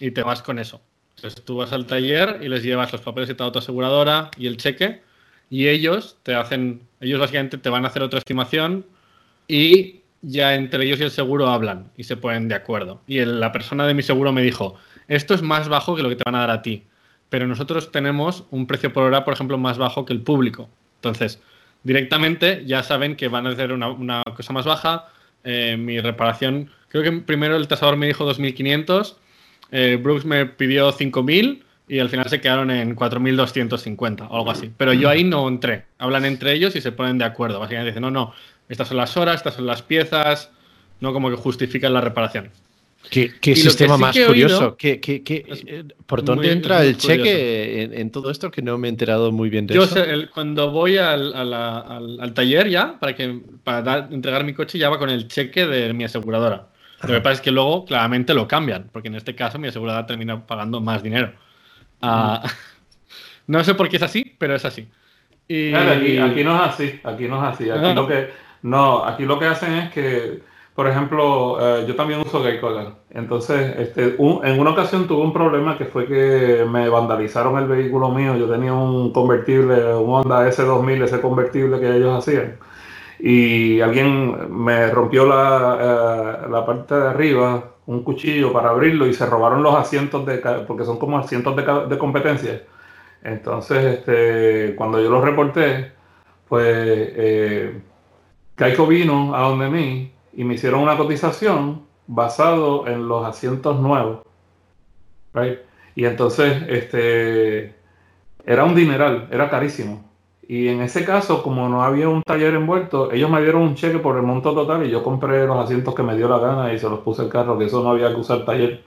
y te vas con eso. Entonces tú vas al taller y les llevas los papeles de tu autoaseguradora y el cheque y ellos te hacen, ellos básicamente te van a hacer otra estimación y ya entre ellos y el seguro hablan y se ponen de acuerdo. Y la persona de mi seguro me dijo, esto es más bajo que lo que te van a dar a ti, pero nosotros tenemos un precio por hora, por ejemplo, más bajo que el público. Entonces, directamente ya saben que van a hacer una, cosa más baja. Eh, mi reparación, creo que primero el tasador me dijo 2.500 eh, Brooks me pidió 5.000 y al final se quedaron en 4.250 o algo así. Pero yo ahí no entré. Hablan entre ellos y se ponen de acuerdo. Básicamente dicen, no, no, estas son las horas, estas son las piezas, no como que justifican la reparación. ¿Qué, sistema más curioso? Eh, ¿Por dónde entra el cheque en, todo esto que no me he enterado muy bien de yo eso? cuando voy al, al, taller ya, para, que, para entregar mi coche, ya va con el cheque de mi aseguradora. Lo que pasa es que luego claramente lo cambian, porque en este caso mi aseguradora termina pagando más dinero. Ah, no sé por qué es así, pero es así. Y... aquí, no es así, aquí no es así. Aquí, lo que, no, aquí lo que hacen es que, por ejemplo, eh, yo también uso Geico Entonces, este, en una ocasión tuve un problema que fue que me vandalizaron el vehículo mío. Yo tenía un convertible, un Honda S2000, ese convertible que ellos hacían y alguien me rompió la, eh, la, parte de arriba, un cuchillo para abrirlo y se robaron los asientos de, porque son como asientos de, de competencia. Entonces, este, cuando yo lo reporté, pues eh, vino a donde mí y me hicieron una cotización basado en los asientos nuevos. Y entonces, este, era un dineral, era carísimo. Y en ese caso, como no había un taller envuelto, ellos me dieron un cheque por el monto total y yo compré los asientos que me dio la gana y se los puse al carro, que eso no había que usar taller.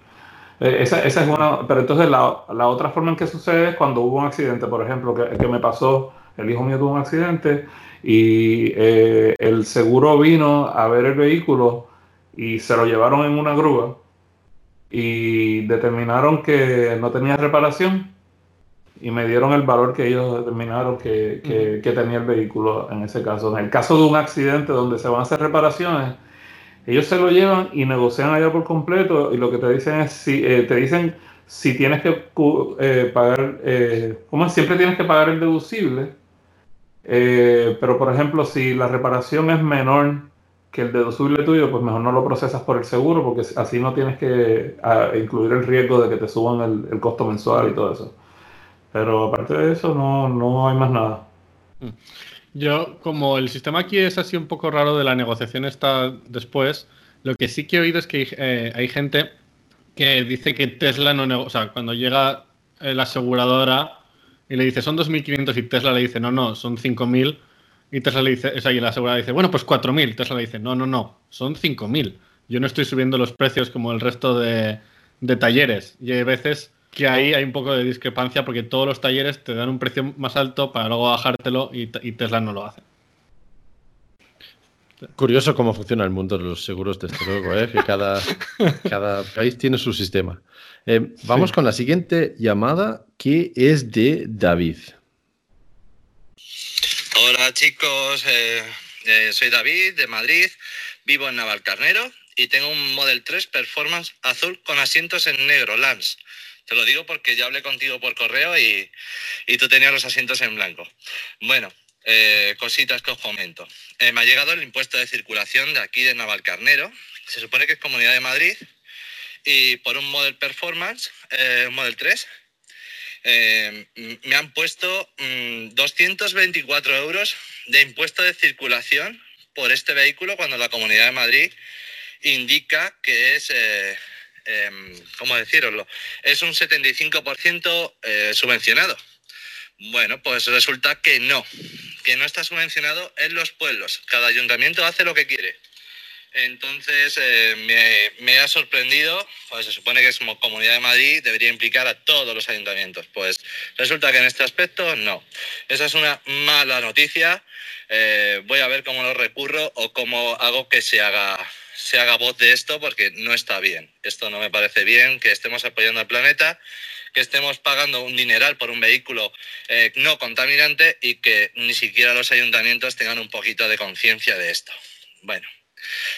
Eh, esa, esa, es una, pero entonces la, la, otra forma en que sucede es cuando hubo un accidente, por ejemplo, que, que me pasó, el hijo mío tuvo un accidente y eh, el seguro vino a ver el vehículo y se lo llevaron en una grúa y determinaron que no tenía reparación y me dieron el valor que ellos determinaron que, que, tenía el vehículo en ese caso. En el caso de un accidente donde se van a hacer reparaciones, ellos se lo llevan y negocian allá por completo y lo que te dicen es si eh, te dicen si tienes que eh, pagar, eh, como siempre tienes que pagar el deducible, eh, pero por ejemplo si la reparación es menor que el deducible tuyo, pues mejor no lo procesas por el seguro porque así no tienes que incluir el riesgo de que te suban el costo mensual y todo eso. Pero aparte de eso, no, no hay más nada. Mm. Yo, como el sistema aquí es así un poco raro de la negociación está después, lo que sí que he oído es que eh, hay gente que dice que Tesla no negocia, o sea, cuando llega eh, la aseguradora y le dice son 2.500 y Tesla le dice no, no, son 5.000 y Tesla le dice, esa y la aseguradora dice, bueno, pues 4.000, Tesla le dice, no, no, no, son 5.000. Yo no estoy subiendo los precios como el resto de, de talleres y hay veces que ahí hay un poco de discrepancia porque todos los talleres te dan un precio más alto para luego bajártelo y, Tesla no lo hace. Curioso cómo funciona el mundo de los seguros, desde luego, ¿eh? que cada, *laughs* cada país tiene su sistema. Eh, vamos con la siguiente llamada, que es de David. Hola chicos, eh, soy David de Madrid, vivo en Navalcarnero y tengo un Model 3 Performance azul con asientos en negro, Lance. Te lo digo porque ya hablé contigo por correo y, tú tenías los asientos en blanco. Bueno, eh, cositas que os comento. Eh, me ha llegado el impuesto de circulación de aquí de Navalcarnero. Se supone que es Comunidad de Madrid. Y por un Model Performance, eh, un Model 3, me han puesto 224 mm, euros de impuesto de circulación por este vehículo cuando la Comunidad de Madrid indica que es Em, ¿cómo deciroslo? Es un 75% eh, subvencionado. Bueno, pues resulta que no, que no está subvencionado en los pueblos. Cada ayuntamiento hace lo que quiere. Entonces eh, me, ha sorprendido, pues se supone que como Comunidad de Madrid debería implicar a todos los ayuntamientos. Pues resulta que en este aspecto no. Esa es una mala noticia. Eh, voy a ver cómo lo recurro o cómo hago que se haga se haga voz de esto porque no está bien. Esto no me parece bien, que estemos apoyando al planeta, que estemos pagando un dineral por un vehículo eh, no contaminante y que ni siquiera los ayuntamientos tengan un poquito de conciencia de esto. Bueno,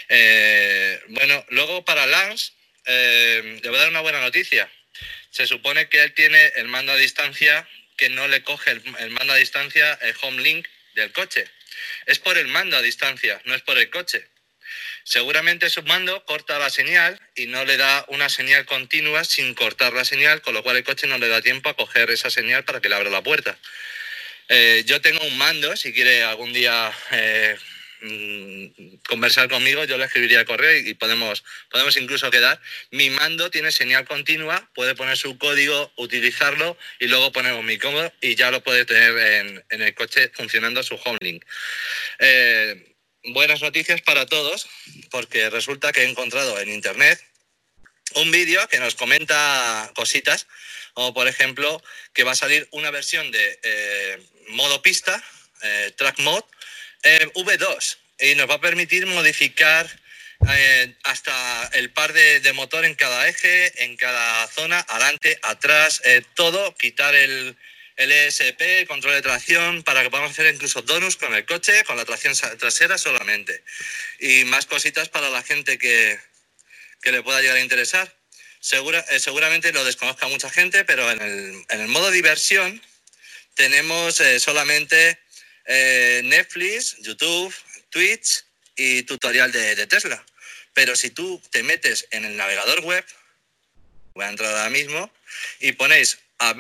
eh, bueno, luego para Lance, eh, le voy a dar una buena noticia. Se supone que él tiene el mando a distancia que no le coge el, el mando a distancia, el home link del coche. Es por el mando a distancia, no es por el coche. Seguramente su mando corta la señal y no le da una señal continua sin cortar la señal, con lo cual el coche no le da tiempo a coger esa señal para que le abra la puerta. Eh, yo tengo un mando, si quiere algún día eh, mm, conversar conmigo, yo le escribiría el correo y, podemos, podemos incluso quedar. Mi mando tiene señal continua, puede poner su código, utilizarlo y luego ponemos mi cómodo y ya lo puede tener en, el coche funcionando su home link. Eh, buenas noticias para todos, porque resulta que he encontrado en internet un vídeo que nos comenta cositas, como por ejemplo que va a salir una versión de eh, modo pista, eh, track mode, V2, y nos va a permitir modificar eh, hasta el par de, de, motor en cada eje, en cada zona, adelante, atrás, todo, quitar el, el ESP, control de tracción, para que podamos hacer incluso donuts con el coche, con la tracción trasera solamente. Y más cositas para la gente que, le pueda llegar a interesar. Eh, seguramente lo desconozca mucha gente, pero en el, en el modo diversión tenemos eh, solamente eh, Netflix, YouTube, Twitch y tutorial de, Tesla. Pero si tú te metes en el navegador web, voy a entrar ahora mismo, y ponéis a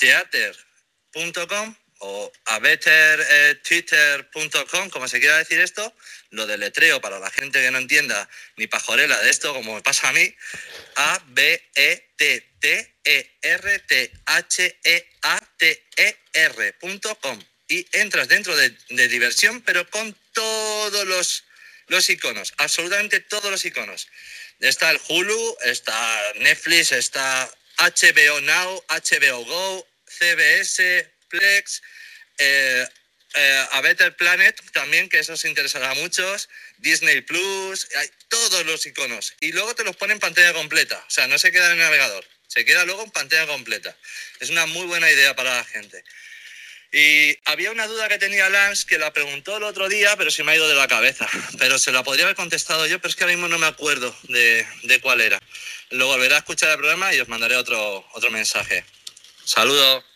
bettertheater.com o a bettertwitter.com, como se quiera decir esto, lo deletreo para la gente que no entienda ni pajorela de esto, como me pasa a mí, a b e e y entras dentro de, diversión, pero con todos los, los iconos, absolutamente todos los iconos. Está el Hulu, está Netflix, está HBO Now, HBO Go, CBS, Plex, eh, eh, a Better Planet también, que eso os interesará a muchos, Disney Plus, todos los iconos. Y luego te los pone en pantalla completa, o sea, no se queda en el navegador, se queda luego en pantalla completa. Es una muy buena idea para la gente. Y había una duda que tenía Lance que la preguntó el otro día, pero se me ha ido de la cabeza. *laughs* Pero se la podría haber contestado yo, pero es que ahora mismo no me acuerdo de, de cuál era. Lo volveré a escuchar el programa y os mandaré otro, otro mensaje. Saludos.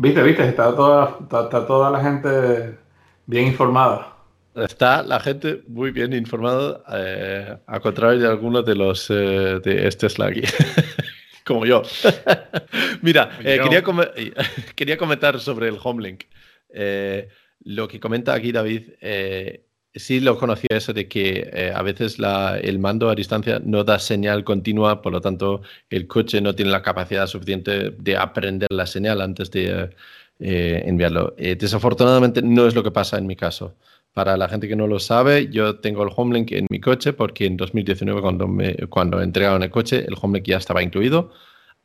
Viste, viste, está toda, está, toda la gente bien informada. Está la gente muy bien informada, eh, a contrario de algunos de los eh, de este Slaggy, *laughs* como yo. *laughs* Mira, eh, quería, *laughs* quería, comentar sobre el Homelink. lo que comenta aquí David, sí lo conocía eso de que a veces el mando a distancia no da señal continua, por lo tanto el coche no tiene la capacidad suficiente de aprender la señal antes de enviarlo. desafortunadamente no es lo que pasa en mi caso. Para la gente que no lo sabe, yo tengo el Homelink en mi coche porque en 2019 cuando, cuando entregaron el coche, el Homelink ya estaba incluido.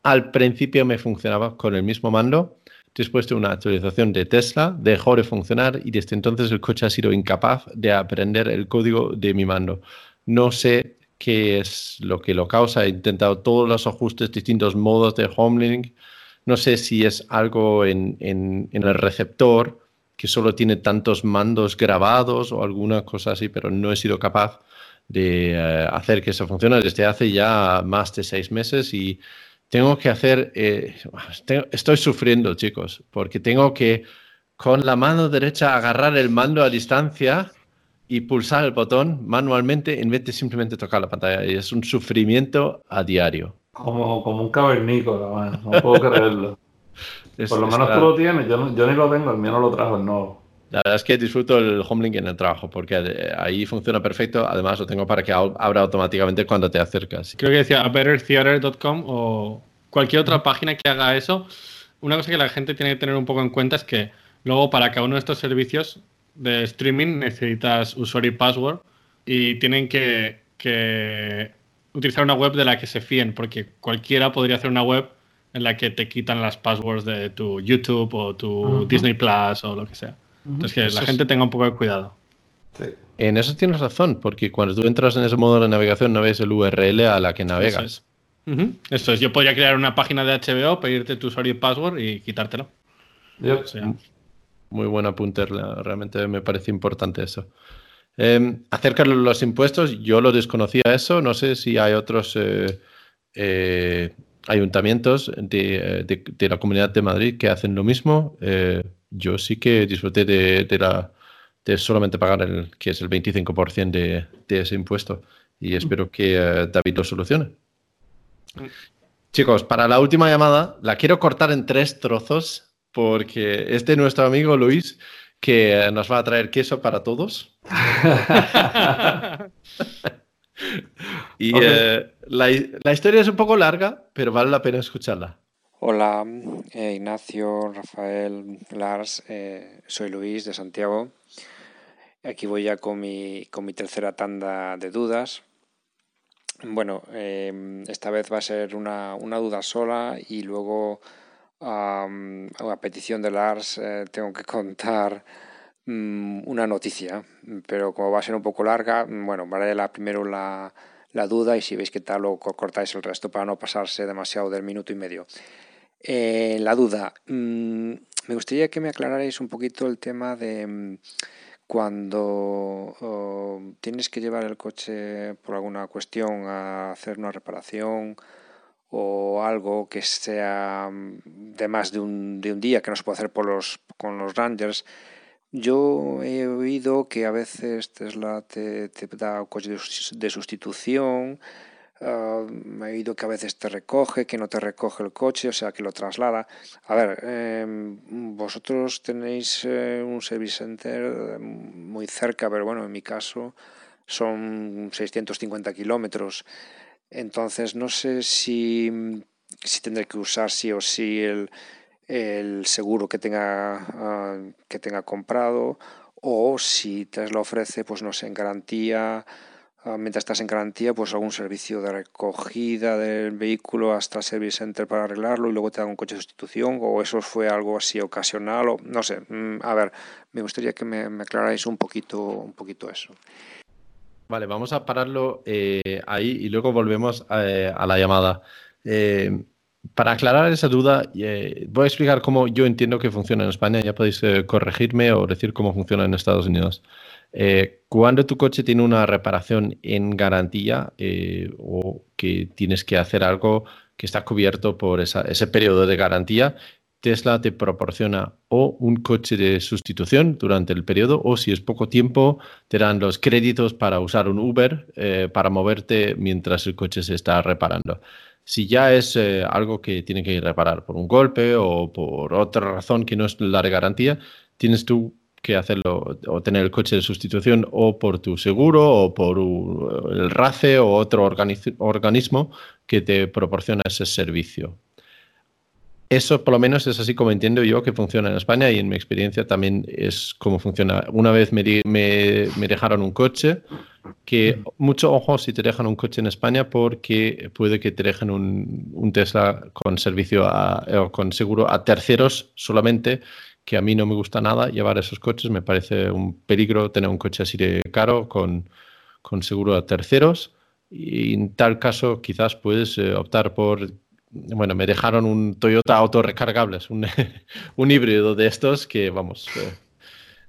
Al principio me funcionaba con el mismo mando. Después de una actualización de Tesla, dejó de funcionar y desde entonces el coche ha sido incapaz de aprender el código de mi mando. No sé qué es lo que lo causa. He intentado todos los ajustes, distintos modos de Homelink. No sé si es algo en, en el receptor que solo tiene tantos mandos grabados o alguna cosa así, pero no he sido capaz de eh, hacer que eso funcione desde hace ya más de seis meses y tengo que hacer, eh, estoy sufriendo chicos, porque tengo que con la mano derecha agarrar el mando a distancia y pulsar el botón manualmente en vez de simplemente tocar la pantalla. Y es un sufrimiento a diario. Como, como un cavernícola, no puedo creerlo. *laughs* Por lo menos tú lo tienes, yo, ni lo tengo, el mío no lo trajo, el nuevo. La verdad es que disfruto el Homelink en el trabajo porque eh, ahí funciona perfecto. Además, lo tengo para que abra automáticamente cuando te acercas. Creo que decía bettertheater.com o cualquier otra página que haga eso. Una cosa que la gente tiene que tener un poco en cuenta es que luego para cada uno de estos servicios de streaming necesitas usuario y password y tienen que, que utilizar una web de la que se fíen porque cualquiera podría hacer una web en la que te quitan las passwords de tu YouTube o tu Disney Plus o lo que sea. Entonces, que la gente tenga un poco de cuidado. En eso tienes razón, porque cuando tú entras en ese modo de navegación no ves el URL a la que navegas. Eso es. Yo podría crear una página de HBO, pedirte tu usuario y password y quitártelo. Muy buen apunte, realmente me parece importante eso. Eh, acerca de los impuestos, yo lo desconocía eso, no sé si hay otros eh, eh, ayuntamientos de, de, la Comunidad de Madrid que hacen lo mismo. Eh, yo sí que disfruté de, de, la, de solamente pagar el que es el 25% de, de ese impuesto y espero que eh, David lo solucione. Chicos, para la última llamada la quiero cortar en tres trozos porque es de nuestro amigo Luis que nos va a traer queso para todos. *laughs* *laughs* y eh, la, historia es un poco larga, pero vale la pena escucharla. Hola, eh, Ignacio, Rafael, Lars, eh, soy Luis de Santiago. Aquí voy ya con mi, con mi tercera tanda de dudas. Bueno, esta vez va a ser una, duda sola y luego a petición de Lars tengo que *laughs* contar Mm, una noticia, pero como va a ser un poco larga, mm, bueno, vale la, primero la, la duda y si veis que tal lo cortáis el resto para no pasarse demasiado del minuto y medio. Eh, la duda, mm, me gustaría que me aclararais un poquito el tema de cuando oh, tienes que llevar el coche por alguna cuestión a hacer una reparación o algo que sea mm, de más de un, de un día que no se puede hacer por los, con los Rangers. Yo he oído que a veces Tesla te, te da un coche de sustitución, uh, he oído que a veces te recoge, que no te recoge el coche, o sea, que lo traslada. A ver, eh, vosotros tenéis eh, un service center muy cerca, pero bueno, en mi caso son 650 kilómetros. Entonces no sé si, si tendré que usar sí o sí el, el seguro que tenga, uh, que tenga comprado o si Tesla ofrece, pues no sé, en garantía, mientras estás en garantía, pues algún servicio de recogida del vehículo hasta el Service Center para arreglarlo y luego te dan un coche de sustitución o eso fue algo así ocasional o no sé. Mm, a ver, me gustaría que me, me aclaráis un poquito, un poquito eso. Vale, vamos a pararlo eh, ahí y luego volvemos a, eh, a la llamada. Eh, para aclarar esa duda, eh, voy a explicar cómo yo entiendo que funciona en España. Ya podéis eh, corregirme o decir cómo funciona en Estados Unidos. Eh, cuando tu coche tiene una reparación en garantía o que tienes que hacer algo que está cubierto por ese periodo de garantía, Tesla te proporciona o un coche de sustitución durante el periodo o si es poco tiempo, te dan los créditos para usar un Uber para moverte mientras el coche se está reparando. Si ya es eh, algo que tiene que reparar por un golpe o por otra razón que no es la de garantía, tienes tú que hacerlo o tener el coche de sustitución o por tu seguro o por el RACE o otro organismo que te proporciona ese servicio. Eso por lo menos es así como entiendo yo que funciona en España y en mi experiencia también es como funciona. Una vez me dejaron un coche que mucho ojo si te dejan un coche en España porque puede que te dejen un, un Tesla con servicio a, o con seguro a terceros solamente que a mí no me gusta nada llevar esos coches, me parece un peligro tener un coche así de caro con, con seguro a terceros. Y en tal caso quizás puedes eh, optar por bueno, me dejaron un Toyota autorrecargables, un, *laughs* un híbrido de estos que, vamos, eh,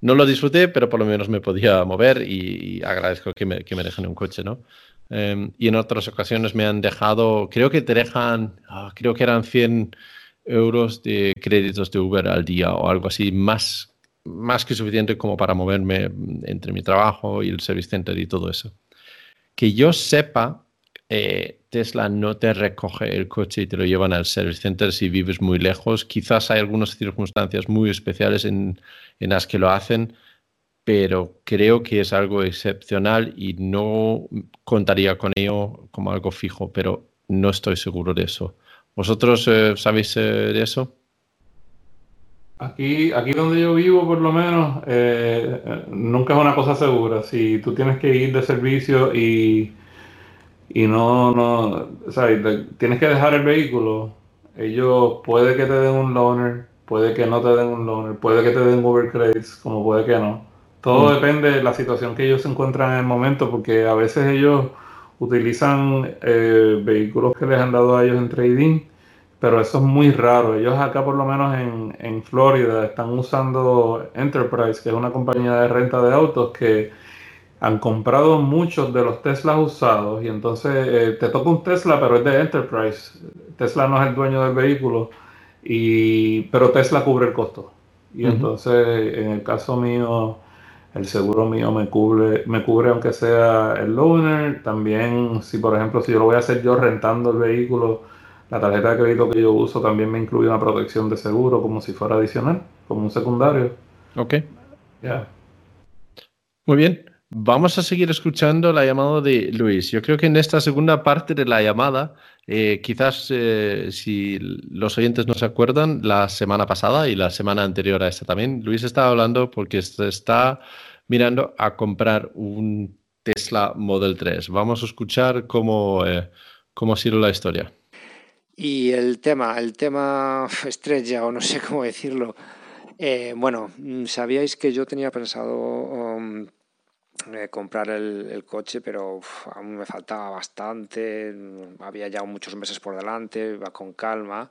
no lo disfruté, pero por lo menos me podía mover y, agradezco que me, que me, dejen un coche, ¿no? Eh, y en otras ocasiones me han dejado, creo que te dejan, oh, creo que eran 100 euros de créditos de Uber al día o algo así, más, más que suficiente como para moverme entre mi trabajo y el service center y todo eso. Que yo sepa, eh, Tesla no te recoge el coche y te lo llevan al service center si vives muy lejos. Quizás hay algunas circunstancias muy especiales en, en las que lo hacen, pero creo que es algo excepcional y no contaría con ello como algo fijo, pero no estoy seguro de eso. ¿Vosotros eh, sabéis eh, de eso? Aquí, aquí donde yo vivo, por lo menos, eh, nunca es una cosa segura. Si tú tienes que ir de servicio y y no, no, o sea, tienes que dejar el vehículo, ellos puede que te den un loaner, puede que no te den un loaner, puede que te den Uber credits, como puede que no. Todo mm. depende de la situación que ellos se encuentran en el momento, porque a veces ellos utilizan eh, vehículos que les han dado a ellos en trading, pero eso es muy raro. Ellos acá, por lo menos en, en Florida, están usando Enterprise, que es una compañía de renta de autos que han comprado muchos de los Teslas usados y entonces eh, te toca un Tesla, pero es de Enterprise. Tesla no es el dueño del vehículo, y, pero Tesla cubre el costo. Y uh -huh. entonces, en el caso mío, el seguro mío me cubre, me cubre aunque sea el loaner. También, si por ejemplo, si yo lo voy a hacer yo rentando el vehículo, la tarjeta de crédito que yo uso también me incluye una protección de seguro como si fuera adicional, como un secundario. Ok. Ya. Yeah. Muy bien. Vamos a seguir escuchando la llamada de Luis. Yo creo que en esta segunda parte de la llamada, eh, quizás eh, si los oyentes no se acuerdan, la semana pasada y la semana anterior a esta también, Luis estaba hablando porque está mirando a comprar un Tesla Model 3. Vamos a escuchar cómo, eh, cómo ha la historia. Y el tema, el tema estrella, o no sé cómo decirlo. Eh, bueno, sabíais que yo tenía pensado um, eh, comprar el, coche, pero aún me faltaba bastante, había ya muchos meses por delante, iba con calma.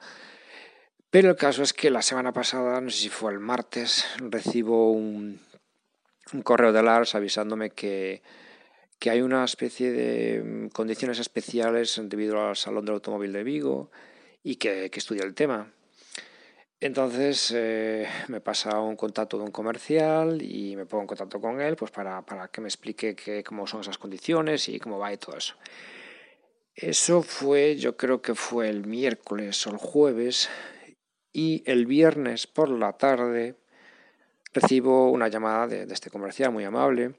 Pero el caso es que la semana pasada, no sé si fue el martes, recibo un, un correo de Lars avisándome que, que hay una especie de mm, condiciones especiales debido al Salón del Automóvil de Vigo y que, que estudia el tema. Entonces eh, me pasa un contacto de un comercial y me pongo en contacto con él pues para, para que me explique cómo son esas condiciones y cómo va y todo eso. Eso fue, yo creo que fue el miércoles o el jueves y el viernes por la tarde recibo una llamada de, de este comercial muy amable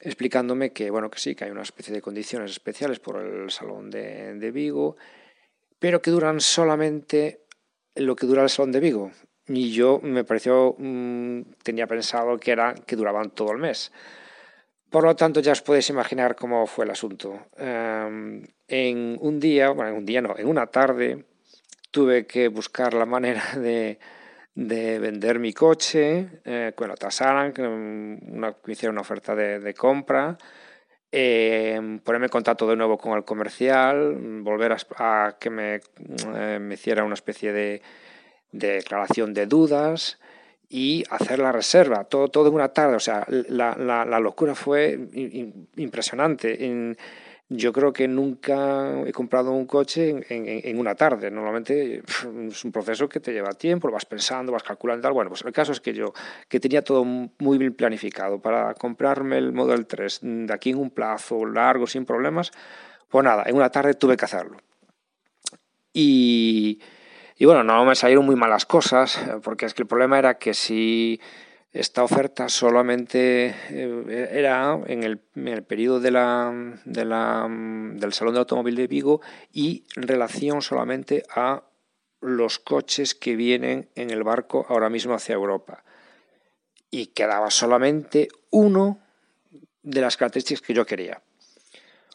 explicándome que, bueno, que sí, que hay una especie de condiciones especiales por el Salón de, de Vigo, pero que duran solamente lo que dura el Salón de Vigo. Y yo me pareció, mmm, tenía pensado que era que duraban todo el mes. Por lo tanto, ya os podéis imaginar cómo fue el asunto. Um, en un día, bueno, en un día no, en una tarde, tuve que buscar la manera *laughs* de, de vender mi coche, eh, que me tasaran, que una, me hicieron una oferta de compra, eh, ponerme en contacto de nuevo con el comercial, volver a, que me, eh, me, hiciera una especie de, de, declaración de dudas y hacer la reserva, todo, todo en una tarde. O sea, la, la, locura fue impresionante. Yo creo que nunca he comprado un coche en, una tarde. Normalmente *laughs* es un proceso que te lleva tiempo, lo vas pensando, vas calculando y tal. Bueno, pues el caso es que yo, que tenía todo muy bien planificado para comprarme el Model 3 de aquí en un plazo largo, sin problemas, pues nada, en una tarde tuve que hacerlo. Y, y bueno, no me salieron muy malas cosas, porque es que el problema era que si esta oferta solamente eh, era en el, periodo del Salón de Automóvil de Vigo y en relación solamente a los coches que vienen en el barco ahora mismo hacia Europa. Y quedaba solamente uno de las características que yo quería.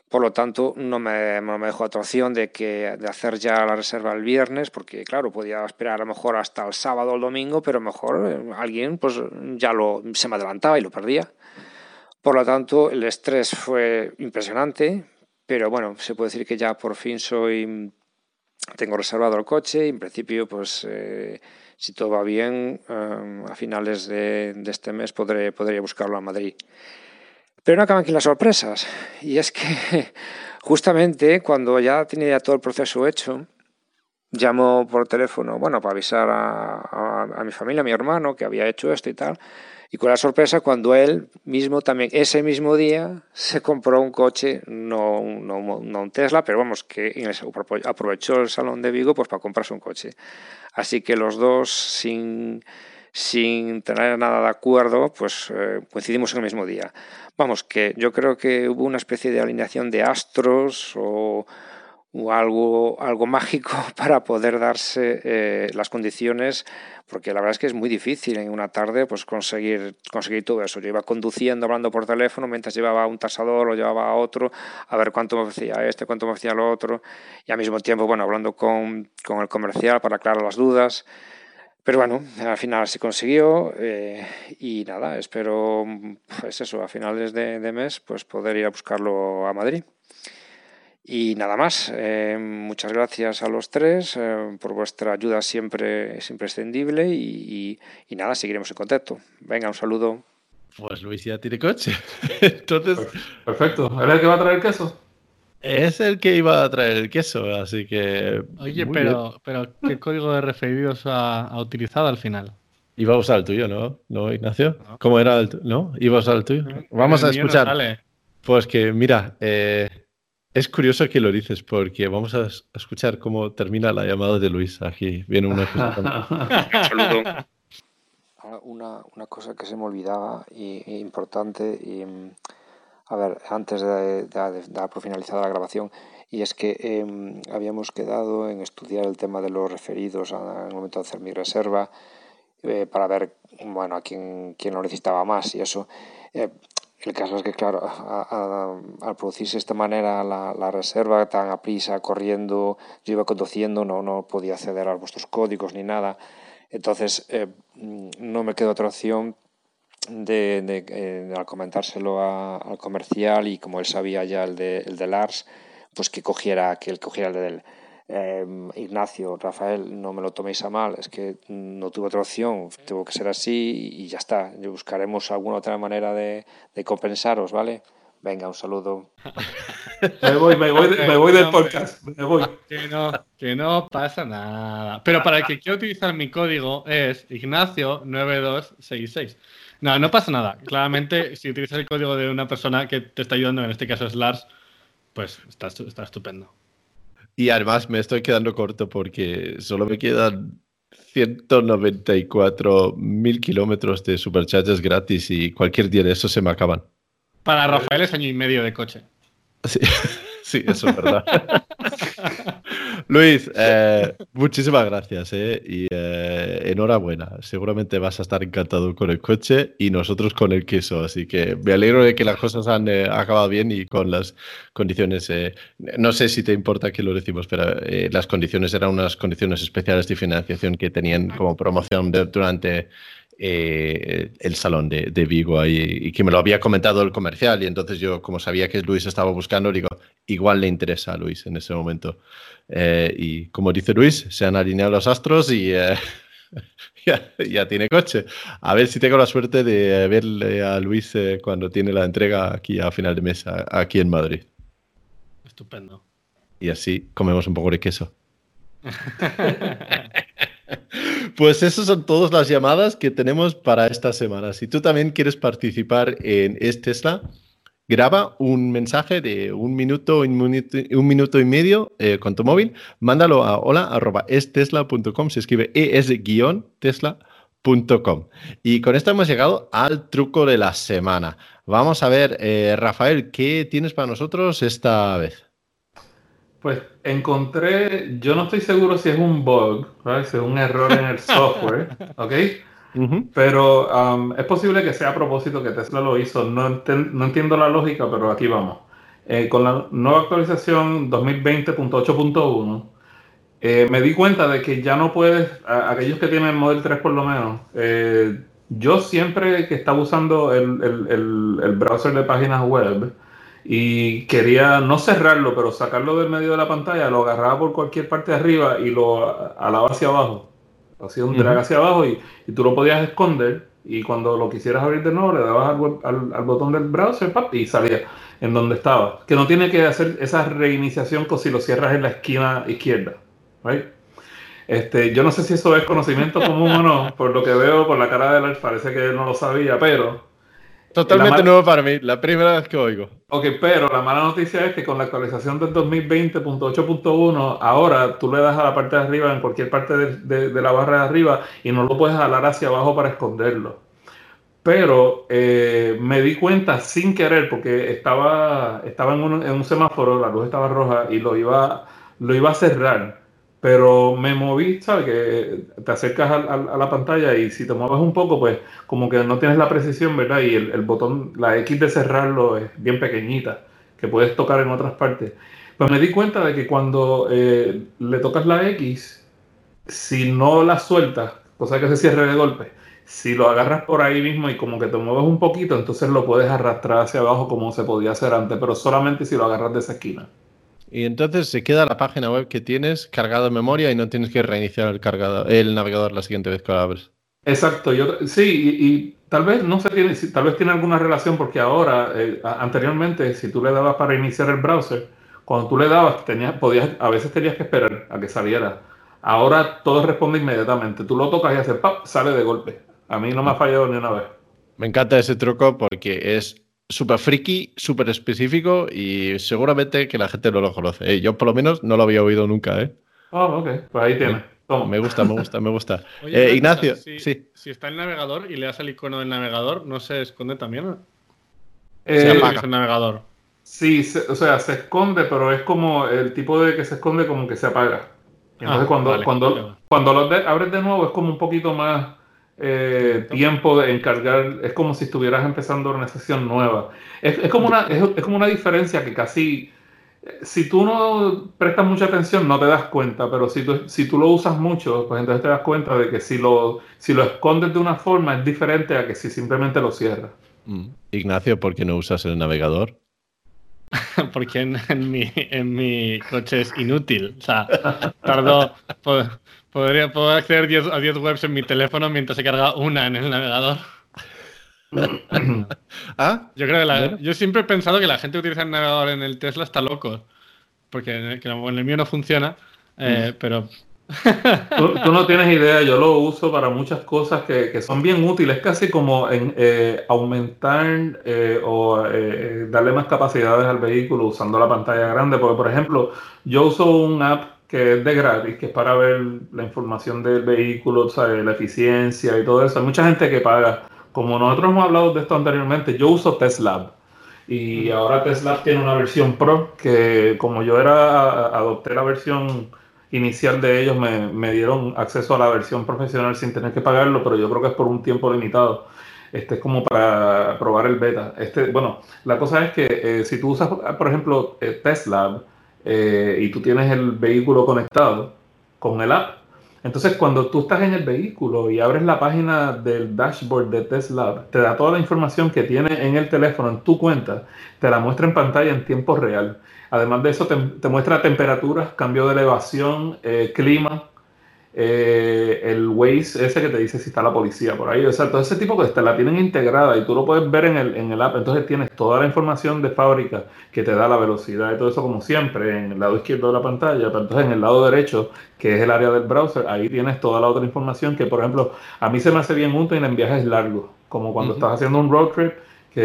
Por lo tanto, no me, no me dejó otra opción de, que, de hacer ya la reserva el viernes, porque claro, podía esperar a lo mejor hasta el sábado o el domingo, pero mejor eh, alguien pues ya lo, se me adelantaba y lo perdía. Por lo tanto, el estrés fue impresionante, pero bueno, se puede decir que ya por fin soy tengo reservado el coche y en principio, pues eh, si todo va bien, eh, a finales de, de, este mes podré, podré buscarlo a Madrid. Pero no acaban aquí las sorpresas. Y es que *laughs* justamente cuando ya tenía todo el proceso hecho, llamo por teléfono, bueno, para avisar a, a, a, mi familia, a mi hermano, que había hecho esto y tal. Y con la sorpresa cuando él mismo también, ese mismo día, *laughs* se compró un coche, no, no, no un Tesla, pero vamos, que aprovechó el Salón de Vigo pues, para comprarse un coche. Así que los dos, sin sin tener nada de acuerdo, pues eh, coincidimos en el mismo día. Vamos, que yo creo que hubo una especie de alineación de astros o, algo, algo mágico *laughs* para poder darse eh, las condiciones, porque la verdad es que es muy difícil en una tarde pues conseguir, conseguir todo eso. Yo iba conduciendo, hablando por teléfono, mientras llevaba un tasador o llevaba a otro, a ver cuánto me ofrecía este, cuánto me ofrecía lo otro, y al mismo tiempo, bueno, hablando con, con el comercial para aclarar las dudas. Pero bueno, al final se consiguió eh, y nada, espero, pues eso, a finales de, de, mes, pues poder ir a buscarlo a Madrid. Y nada más, eh, muchas gracias a los tres eh, por vuestra ayuda siempre es imprescindible y, y, y, nada, seguiremos en contacto. Venga, un saludo. Pues Luis ya tiene coche. *laughs* Entonces... Perfecto. ¿Era el que va a traer queso? Es el que iba a traer el queso, así que. Oye, pero, pero ¿qué código de referidos ha, ha, utilizado al final? Iba a usar el tuyo, ¿no? ¿No, Ignacio? No. ¿Cómo era el tuyo? ¿No? ¿Iba a usar el tuyo? No, vamos a escuchar. No pues que, mira, eh, es curioso que lo dices, porque vamos a escuchar cómo termina la llamada de Luis. Aquí viene una *laughs* cosa. una, una cosa que se me olvidaba y, y importante y a ver, antes de, de, dar por finalizada la grabación, y es que eh, habíamos quedado en estudiar el tema de los referidos en el momento de hacer mi reserva, eh, para ver, bueno, a quién, quién lo necesitaba más y eso. Eh, el caso es que, claro, al producirse de esta manera la, la, reserva tan a prisa, corriendo, yo iba conduciendo, no, no podía acceder a vuestros códigos ni nada. Entonces, eh, no me quedó otra opción de, de, eh, al comentárselo a, al comercial y como él sabía ya el de, el de Lars, pues que cogiera, que él cogiera el de Eh, Ignacio, Rafael, no me lo toméis a mal, es que no tuve otra opción, tuvo que ser así y ya está. Buscaremos alguna otra manera de, de compensaros, ¿vale? Venga, un saludo. *laughs* Me voy, me voy, me voy del podcast. Me voy. Que no, que no pasa nada. Pero para el que quiera utilizar mi código es Ignacio9266. No, no pasa nada. Claramente, si utilizas el código de una persona que te está ayudando, en este caso es Lars, pues está, está estupendo. Y además me estoy quedando corto porque solo me quedan 194 mil kilómetros de supercharges gratis y cualquier día de eso se me acaban. Para Rafael es año y medio de coche. Sí, *laughs* sí eso es verdad. *laughs* Luis, eh, muchísimas gracias eh, y eh, enhorabuena. Seguramente vas a estar encantado con el coche y nosotros con el queso. Así que me alegro de que las cosas han acabado bien y con las condiciones. no sé si te importa que lo decimos, pero las condiciones eran unas condiciones especiales de financiación que tenían como promoción durante eh, el salón de, Vigo ahí, y que me lo había comentado el comercial y entonces yo como sabía que Luis estaba buscando, digo, igual le interesa a Luis en ese momento. Eh, y como dice Luis, se han alineado los astros y eh, *laughs* ya, tiene coche. A ver si tengo la suerte de verle a Luis cuando tiene la entrega aquí a final de mes, aquí en Madrid. Estupendo. Y así comemos un poco de queso. *laughs* Pues esas son todas las llamadas que tenemos para esta semana. Si tú también quieres participar en Es Tesla, graba un mensaje de un minuto, un minuto, y medio eh, con tu móvil, mándalo a hola.estesla.com, se escribe es-tesla.com. Y con esto hemos llegado al truco de la semana. Vamos a ver, eh, Rafael, ¿qué tienes para nosotros esta vez? Pues encontré, yo no estoy seguro si es un bug, si es un error en el *laughs* software, ¿ok? Pero um, es posible que sea a propósito que Tesla lo hizo. No, entiendo la lógica, pero aquí vamos. Eh, con la nueva actualización 2020.8.1, eh, me di cuenta de que ya no puedes, aquellos que tienen el Model 3 por lo menos, eh, yo siempre que estaba usando el, el, el browser de páginas web, y quería no cerrarlo, pero sacarlo del medio de la pantalla, lo agarraba por cualquier parte de arriba y lo alaba hacia abajo. Hacía un drag hacia abajo y, tú lo podías esconder y cuando lo quisieras abrir de nuevo le dabas al, botón del browser y salía en donde estaba. Que no tiene que hacer esa reiniciación como si lo cierras en la esquina izquierda. Este, yo no sé si eso es conocimiento común o no, por lo que veo por la cara de él parece que él no lo sabía, pero Totalmente nuevo para mí, la primera vez que oigo. Ok, pero la mala noticia es que con la actualización del 2020.8.1, ahora tú le das a la parte de arriba, en cualquier parte de, la barra de arriba, y no lo puedes jalar hacia abajo para esconderlo. Pero eh, me di cuenta sin querer, porque estaba, estaba en, un, en un semáforo, la luz estaba roja, y lo iba, lo iba a cerrar pero me moví, ¿sabes? Que te acercas a, la pantalla y si te mueves un poco, pues como que no tienes la precisión, ¿verdad? Y el, botón, la X de cerrarlo es bien pequeñita, que puedes tocar en otras partes. Pues me di cuenta de que cuando eh, le tocas la X, si no la sueltas, cosa que se cierre de golpe, si lo agarras por ahí mismo y como que te mueves un poquito, entonces lo puedes arrastrar hacia abajo como se podía hacer antes, pero solamente si lo agarras de esa esquina. Y entonces se queda la página web que tienes cargada en memoria y no tienes que reiniciar el, cargador, el navegador la siguiente vez que lo abres. Exacto, yo, sí, y, tal vez no se tiene, tal vez tiene alguna relación porque ahora, eh, anteriormente, si tú le dabas para iniciar el browser, cuando tú le dabas, tenías, podías, a veces tenías que esperar a que saliera. Ahora todo responde inmediatamente. Tú lo tocas y hace ¡pap! sale de golpe. A mí no me ha fallado ni una vez. Me encanta ese truco porque es súper friki, súper específico y seguramente que la gente no lo conoce. ¿eh? Yo por lo menos no lo había oído nunca. ¿eh? Oh, ok, pues ahí tiene. Me gusta, me gusta, me gusta. *laughs* Eh, Ignacio, si, sí. Si está el navegador y le das al icono del navegador, ¿no se esconde también? Eh, se apaga. el navegador. Sí, o sea, se esconde, pero es como el tipo de que se esconde como que se apaga. Entonces ah, cuando, cuando, cuando lo abres de nuevo es como un poquito más eh, tiempo de encargar, es como si estuvieras empezando una sesión nueva. Es, como, una, es, como una diferencia que casi, si tú no prestas mucha atención no te das cuenta, pero si tú, si tú lo usas mucho, pues entonces te das cuenta de que si lo, si lo escondes de una forma es diferente a que si simplemente lo cierras. Mm. Ignacio, ¿por qué no usas el navegador? *laughs* Porque en, mi, en mi coche es inútil. O sea, tardó, Podría, puedo acceder a 10 webs en mi teléfono mientras se carga una en el navegador. *clears throat* ¿Ah? Yo creo que la, yo siempre he pensado que la gente que utiliza el navegador en el Tesla está loco. Porque en el, mío no funciona. Eh, mm. Pero *laughs* Tú, no tienes idea, yo lo uso para muchas cosas que, son bien útiles, casi como en eh, aumentar eh, o eh, darle más capacidades al vehículo usando la pantalla grande. Porque, por ejemplo, yo uso un app que es de gratis, que es para ver la información del vehículo, la eficiencia y todo eso. Hay mucha gente que paga. Como nosotros hemos hablado de esto anteriormente, yo uso Tesla. Y ahora Tesla tiene una versión Pro que como yo era, adopté la versión inicial de ellos me, dieron acceso a la versión profesional sin tener que pagarlo, pero yo creo que es por un tiempo limitado. Este es como para probar el beta. Este, bueno, la cosa es que eh, si tú usas, por ejemplo, eh, Tesla eh, y tú tienes el vehículo conectado con el app, entonces cuando tú estás en el vehículo y abres la página del dashboard de Tesla, te da toda la información que tiene en el teléfono, en tu cuenta, te la muestra en pantalla en tiempo real. Además de eso, te, muestra temperaturas, cambio de elevación, eh, clima, eh, el Waze ese que te dice si está la policía por ahí. O sea, todo ese tipo de te la tienen integrada y tú lo puedes ver en el, en el app. Entonces tienes toda la información de fábrica que te da la velocidad y todo eso como siempre en el lado izquierdo de la pantalla. Pero entonces en el lado derecho, que es el área del browser, ahí tienes toda la otra información que, por ejemplo, a mí se me hace bien útil en viajes largos. Como cuando estás haciendo un road trip que...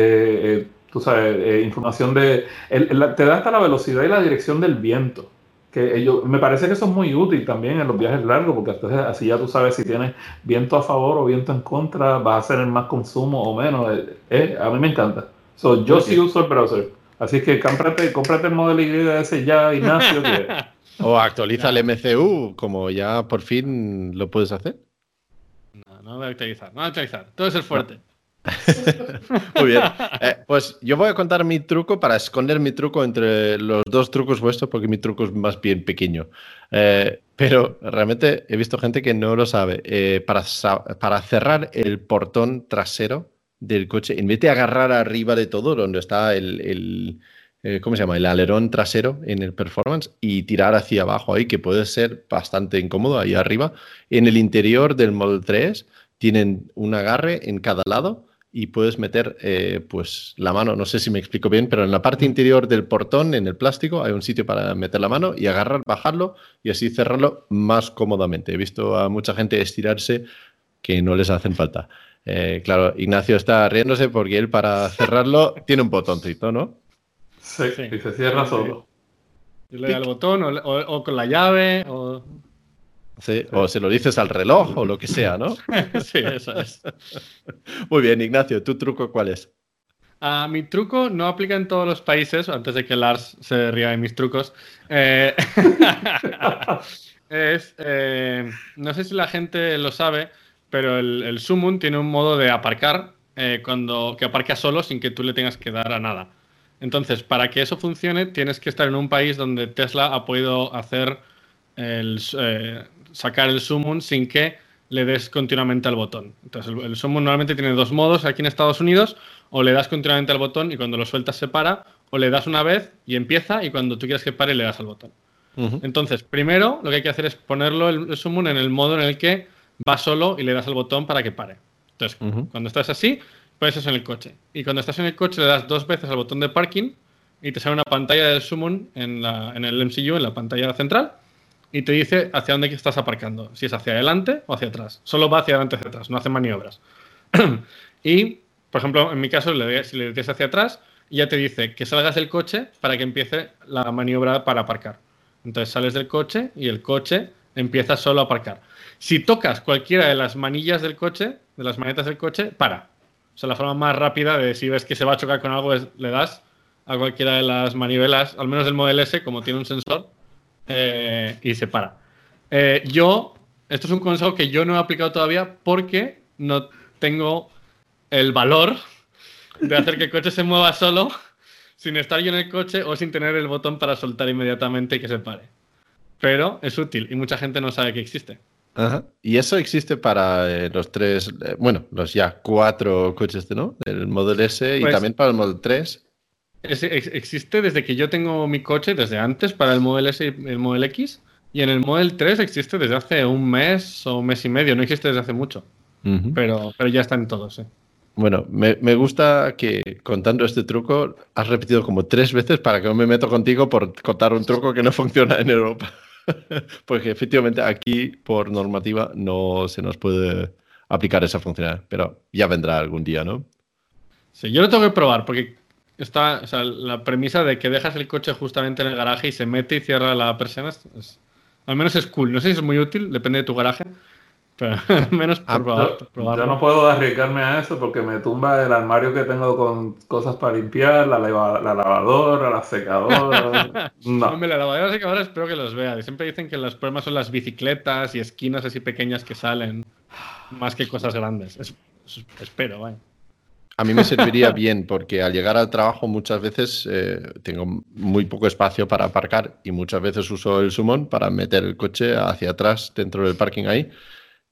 Eh, tú sabes, eh, información de... te da hasta la velocidad y la dirección del viento. Que ellos, me parece que eso es muy útil también en los viajes largos, porque entonces así ya tú sabes si tienes viento a favor o viento en contra, vas a hacer más consumo o menos. Eh, eh, a mí me encanta. So, yo sí uso el browser. Así que cómprate, cómprate el modelo Y ese ya, Ignacio. *laughs* o actualiza el MCU, como ya por fin lo puedes hacer. No, no voy a actualizar, no voy a actualizar. Todo es el fuerte. *laughs* Muy bien. Eh, pues yo voy a contar mi truco para esconder mi truco entre los dos trucos vuestros, porque mi truco es más bien pequeño. Eh, pero realmente he visto gente que no lo sabe. Eh, para, para cerrar el portón trasero del coche, en vez de agarrar arriba de todo, donde está el, ¿cómo se llama? El alerón trasero en el performance y tirar hacia abajo ahí, que puede ser bastante incómodo ahí arriba. En el interior del Model 3 tienen un agarre en cada lado y puedes meter eh, pues la mano, no sé si me explico bien, pero en la parte interior del portón, en el plástico, hay un sitio para meter la mano y agarrar, bajarlo y así cerrarlo más cómodamente. He visto a mucha gente estirarse que no les hacen falta. Eh, claro, Ignacio está riéndose porque él para *laughs* cerrarlo tiene un botoncito, ¿no? Sí, y se cierra solo. le doy al botón o, o, con la llave o... O se lo dices al reloj o lo que sea, ¿no? *laughs* sí, eso es. Muy bien, Ignacio, ¿tu truco cuál es? Ah, mi truco no aplica en todos los países, antes de que Lars se ría de mis trucos. Eh, *laughs* es, eh, no sé si la gente lo sabe, pero el, el Summon tiene un modo de aparcar eh, cuando, que aparca solo sin que tú le tengas que dar a nada. Entonces, para que eso funcione, tienes que estar en un país donde Tesla ha podido hacer el, sacar el summon sin que le des continuamente al botón. Entonces, el, summon normalmente tiene dos modos aquí en Estados Unidos, o le das continuamente al botón y cuando lo sueltas se para, o le das una vez y empieza y cuando tú quieres que pare le das al botón. Entonces, primero lo que hay que hacer es ponerlo el, summon en el modo en el que va solo y le das al botón para que pare. Entonces, cuando estás así, pues eso en el coche. Y cuando estás en el coche le das dos veces al botón de parking y te sale una pantalla del summon en, en el MCU, en la pantalla central y te dice hacia dónde estás aparcando, si es hacia adelante o hacia atrás. Solo va hacia adelante o hacia atrás, no hace maniobras. *clears throat* y, por ejemplo, en mi caso, si le dices hacia atrás, ya te dice que salgas del coche para que empiece la maniobra para aparcar. Entonces sales del coche y el coche empieza solo a aparcar. Si tocas cualquiera de las manillas del coche, de las manetas del coche, para. O sea, la forma más rápida de si ves que se va a chocar con algo es le das a cualquiera de las manivelas, al menos del Model S, como tiene un sensor, eh, y se para. Eh, yo, esto es un consejo que yo no he aplicado todavía porque no tengo el valor de hacer que el coche se mueva solo sin estar yo en el coche o sin tener el botón para soltar inmediatamente y que se pare. Pero es útil y mucha gente no sabe que existe. Y eso existe para eh, los tres, bueno, los ya cuatro coches, ¿no? El Model S y pues también para el Model 3 existe desde que yo tengo mi coche, desde antes, para el Model S y el Model X. Y en el Model 3 existe desde hace un mes o un mes y medio, no existe desde hace mucho. pero, pero ya están todos. Bueno, me, me, gusta que contando este truco has repetido como tres veces para que no me meto contigo por contar un truco que no funciona en Europa. *laughs* Porque efectivamente aquí por normativa no se nos puede aplicar esa funcionalidad, pero ya vendrá algún día, ¿no? Sí, yo lo tengo que probar porque está, o sea, la premisa de que dejas el coche justamente en el garaje y se mete y cierra la persiana, es, al menos es cool. No sé si es muy útil, depende de tu garaje, pero *laughs* al menos ah, probar, yo, no puedo arriesgarme a eso porque me tumba el armario que tengo con cosas para limpiar, la, la lavadora, la secadora. *laughs* no. Hombre, la lavadora y la secadora espero que los vea. Siempre dicen que los problemas son las bicicletas y esquinas así pequeñas que salen, más que cosas grandes. espero, vaya. A mí me serviría bien porque al llegar al trabajo muchas veces eh, tengo muy poco espacio para aparcar y muchas veces uso el sumón para meter el coche hacia atrás dentro del parking ahí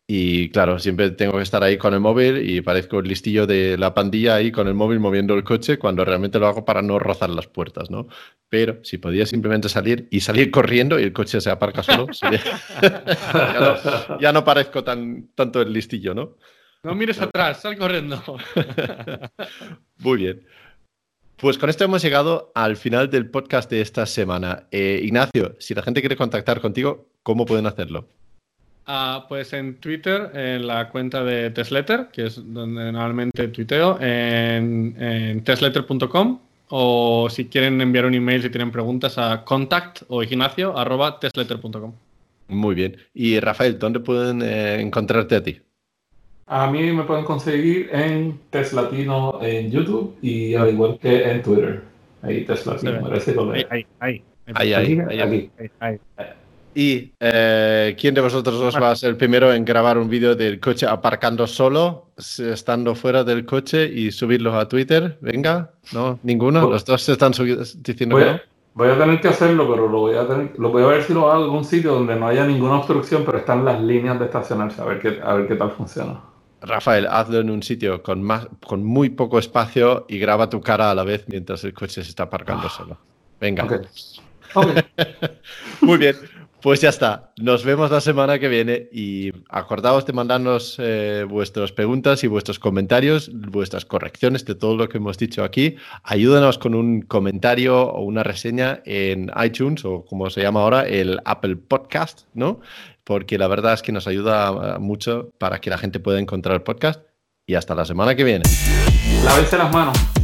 y claro, siempre tengo que estar ahí con el móvil y parezco el listillo de la pandilla ahí con el móvil moviendo el coche cuando realmente lo hago para no rozar las puertas, ¿no? Pero si podía simplemente salir y salir corriendo y el coche se aparca solo, *laughs* ya, no, parezco tan, tanto el listillo, ¿no? No mires atrás, sal corriendo. *laughs* Muy bien. Pues con esto hemos llegado al final del podcast de esta semana. Eh, Ignacio, si la gente quiere contactar contigo, ¿cómo pueden hacerlo? Ah, pues en Twitter, en la cuenta de Tesletter, que es donde normalmente tuiteo, en, en tesletter.com o si quieren enviar un email si tienen preguntas a contact o ignacio arroba. Muy bien. Y Rafael, ¿dónde pueden eh, encontrarte a ti? A mí me pueden conseguir en Teslatino en YouTube y al igual que en Twitter. Ahí Teslatino, ahí, ahí, ahí, ahí, ahí, ahí, ahí. ¿Y eh, quién de vosotros dos va a ser el primero en grabar un vídeo del coche aparcando solo, estando fuera del coche y subirlo a Twitter? Venga, ¿no? ¿Ninguno? ¿Los dos se están diciendo voy, que no? Voy a tener que hacerlo, pero lo voy a tener, lo voy a ver si lo hago en algún sitio donde no haya ninguna obstrucción, pero están las líneas de estacionarse, a ver qué, a ver qué tal funciona. Rafael, hazlo en un sitio con, más, con muy poco espacio y graba tu cara a la vez mientras el coche se está aparcando ah. solo. Venga. *laughs* muy bien. Pues ya está. Nos vemos la semana que viene y acordaos de mandarnos eh, vuestras preguntas y vuestros comentarios, vuestras correcciones de todo lo que hemos dicho aquí. Ayúdanos con un comentario o una reseña en iTunes o como se llama ahora, el Apple Podcast, ¿no? Porque la verdad es que nos ayuda mucho para que la gente pueda encontrar el podcast. Y hasta la semana que viene. Lávense las manos.